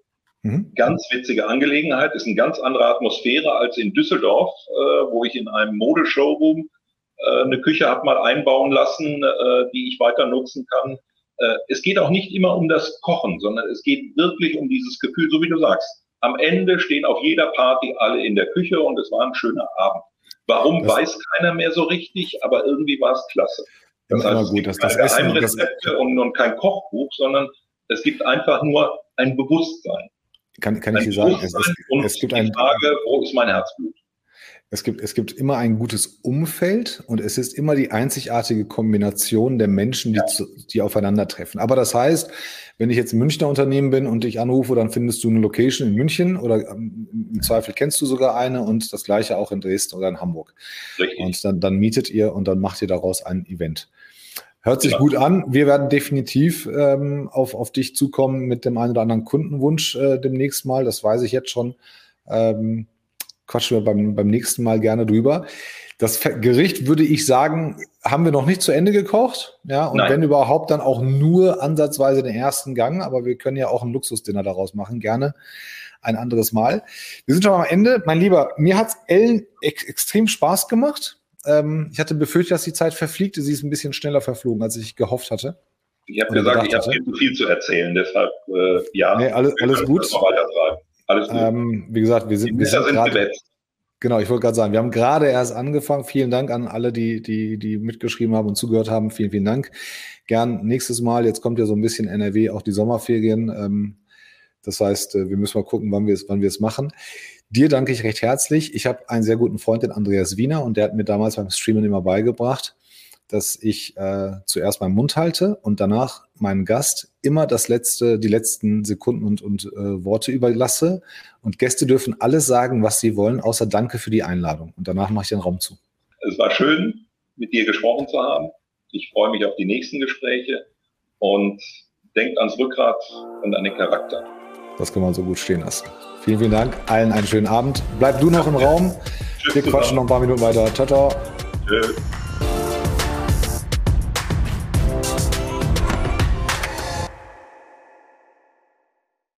Mhm. Ganz witzige Angelegenheit, ist eine ganz andere Atmosphäre als in Düsseldorf, äh, wo ich in einem Modeshowroom äh, eine Küche habe mal einbauen lassen, äh, die ich weiter nutzen kann. Äh, es geht auch nicht immer um das Kochen, sondern es geht wirklich um dieses Gefühl, so wie du sagst am Ende stehen auf jeder Party alle in der Küche und es war ein schöner Abend. Warum das weiß keiner mehr so richtig, aber irgendwie war es klasse. Das heißt, es gibt das, keine das Geheimrezepte und, und kein Kochbuch, sondern es gibt einfach nur ein Bewusstsein. Kann, kann ich dir sagen, es, es, es gibt eine Frage, wo ist mein Herzblut? Es gibt, es gibt immer ein gutes Umfeld und es ist immer die einzigartige Kombination der Menschen, die, ja. zu, die aufeinandertreffen. Aber das heißt, wenn ich jetzt ein Münchner Unternehmen bin und dich anrufe, dann findest du eine Location in München oder ähm, im Zweifel kennst du sogar eine und das gleiche auch in Dresden oder in Hamburg. Richtig. Und dann, dann mietet ihr und dann macht ihr daraus ein Event. Hört sich ja. gut an. Wir werden definitiv ähm, auf, auf dich zukommen mit dem einen oder anderen Kundenwunsch äh, demnächst mal. Das weiß ich jetzt schon Ähm, quatschen wir beim, beim nächsten Mal gerne drüber. Das Gericht würde ich sagen, haben wir noch nicht zu Ende gekocht. Ja, und Nein. wenn überhaupt, dann auch nur ansatzweise den ersten Gang. Aber wir können ja auch ein Luxusdinner daraus machen. Gerne ein anderes Mal. Wir sind schon am Ende. Mein Lieber, mir hat Ellen ex extrem Spaß gemacht. Ähm, ich hatte befürchtet, dass die Zeit verfliegt. Sie ist ein bisschen schneller verflogen, als ich gehofft hatte. Ich habe gesagt, ich habe viel viel zu erzählen. Deshalb, äh, ja. Nee, alles, alles gut. Alles gut. Ähm, wie gesagt, wir sind, wir sind, sind grade, Genau, ich wollte gerade sagen, wir haben gerade erst angefangen. Vielen Dank an alle, die, die, die mitgeschrieben haben und zugehört haben. Vielen, vielen Dank. Gern nächstes Mal. Jetzt kommt ja so ein bisschen NRW, auch die Sommerferien. Ähm, das heißt, äh, wir müssen mal gucken, wann wir es, wann wir es machen. Dir danke ich recht herzlich. Ich habe einen sehr guten Freund, den Andreas Wiener, und der hat mir damals beim Streamen immer beigebracht, dass ich äh, zuerst meinen Mund halte und danach meinem Gast immer das letzte, die letzten Sekunden und, und äh, Worte überlasse. Und Gäste dürfen alles sagen, was sie wollen, außer Danke für die Einladung. Und danach mache ich den Raum zu. Es war schön, mit dir gesprochen zu haben. Ich freue mich auf die nächsten Gespräche und denkt ans Rückgrat und an den Charakter. Das kann man so gut stehen lassen. Vielen, vielen Dank. Allen einen schönen Abend. Bleib du noch im Raum. Tschüss Wir quatschen noch ein paar Minuten weiter. Ciao, ciao. Tschüss.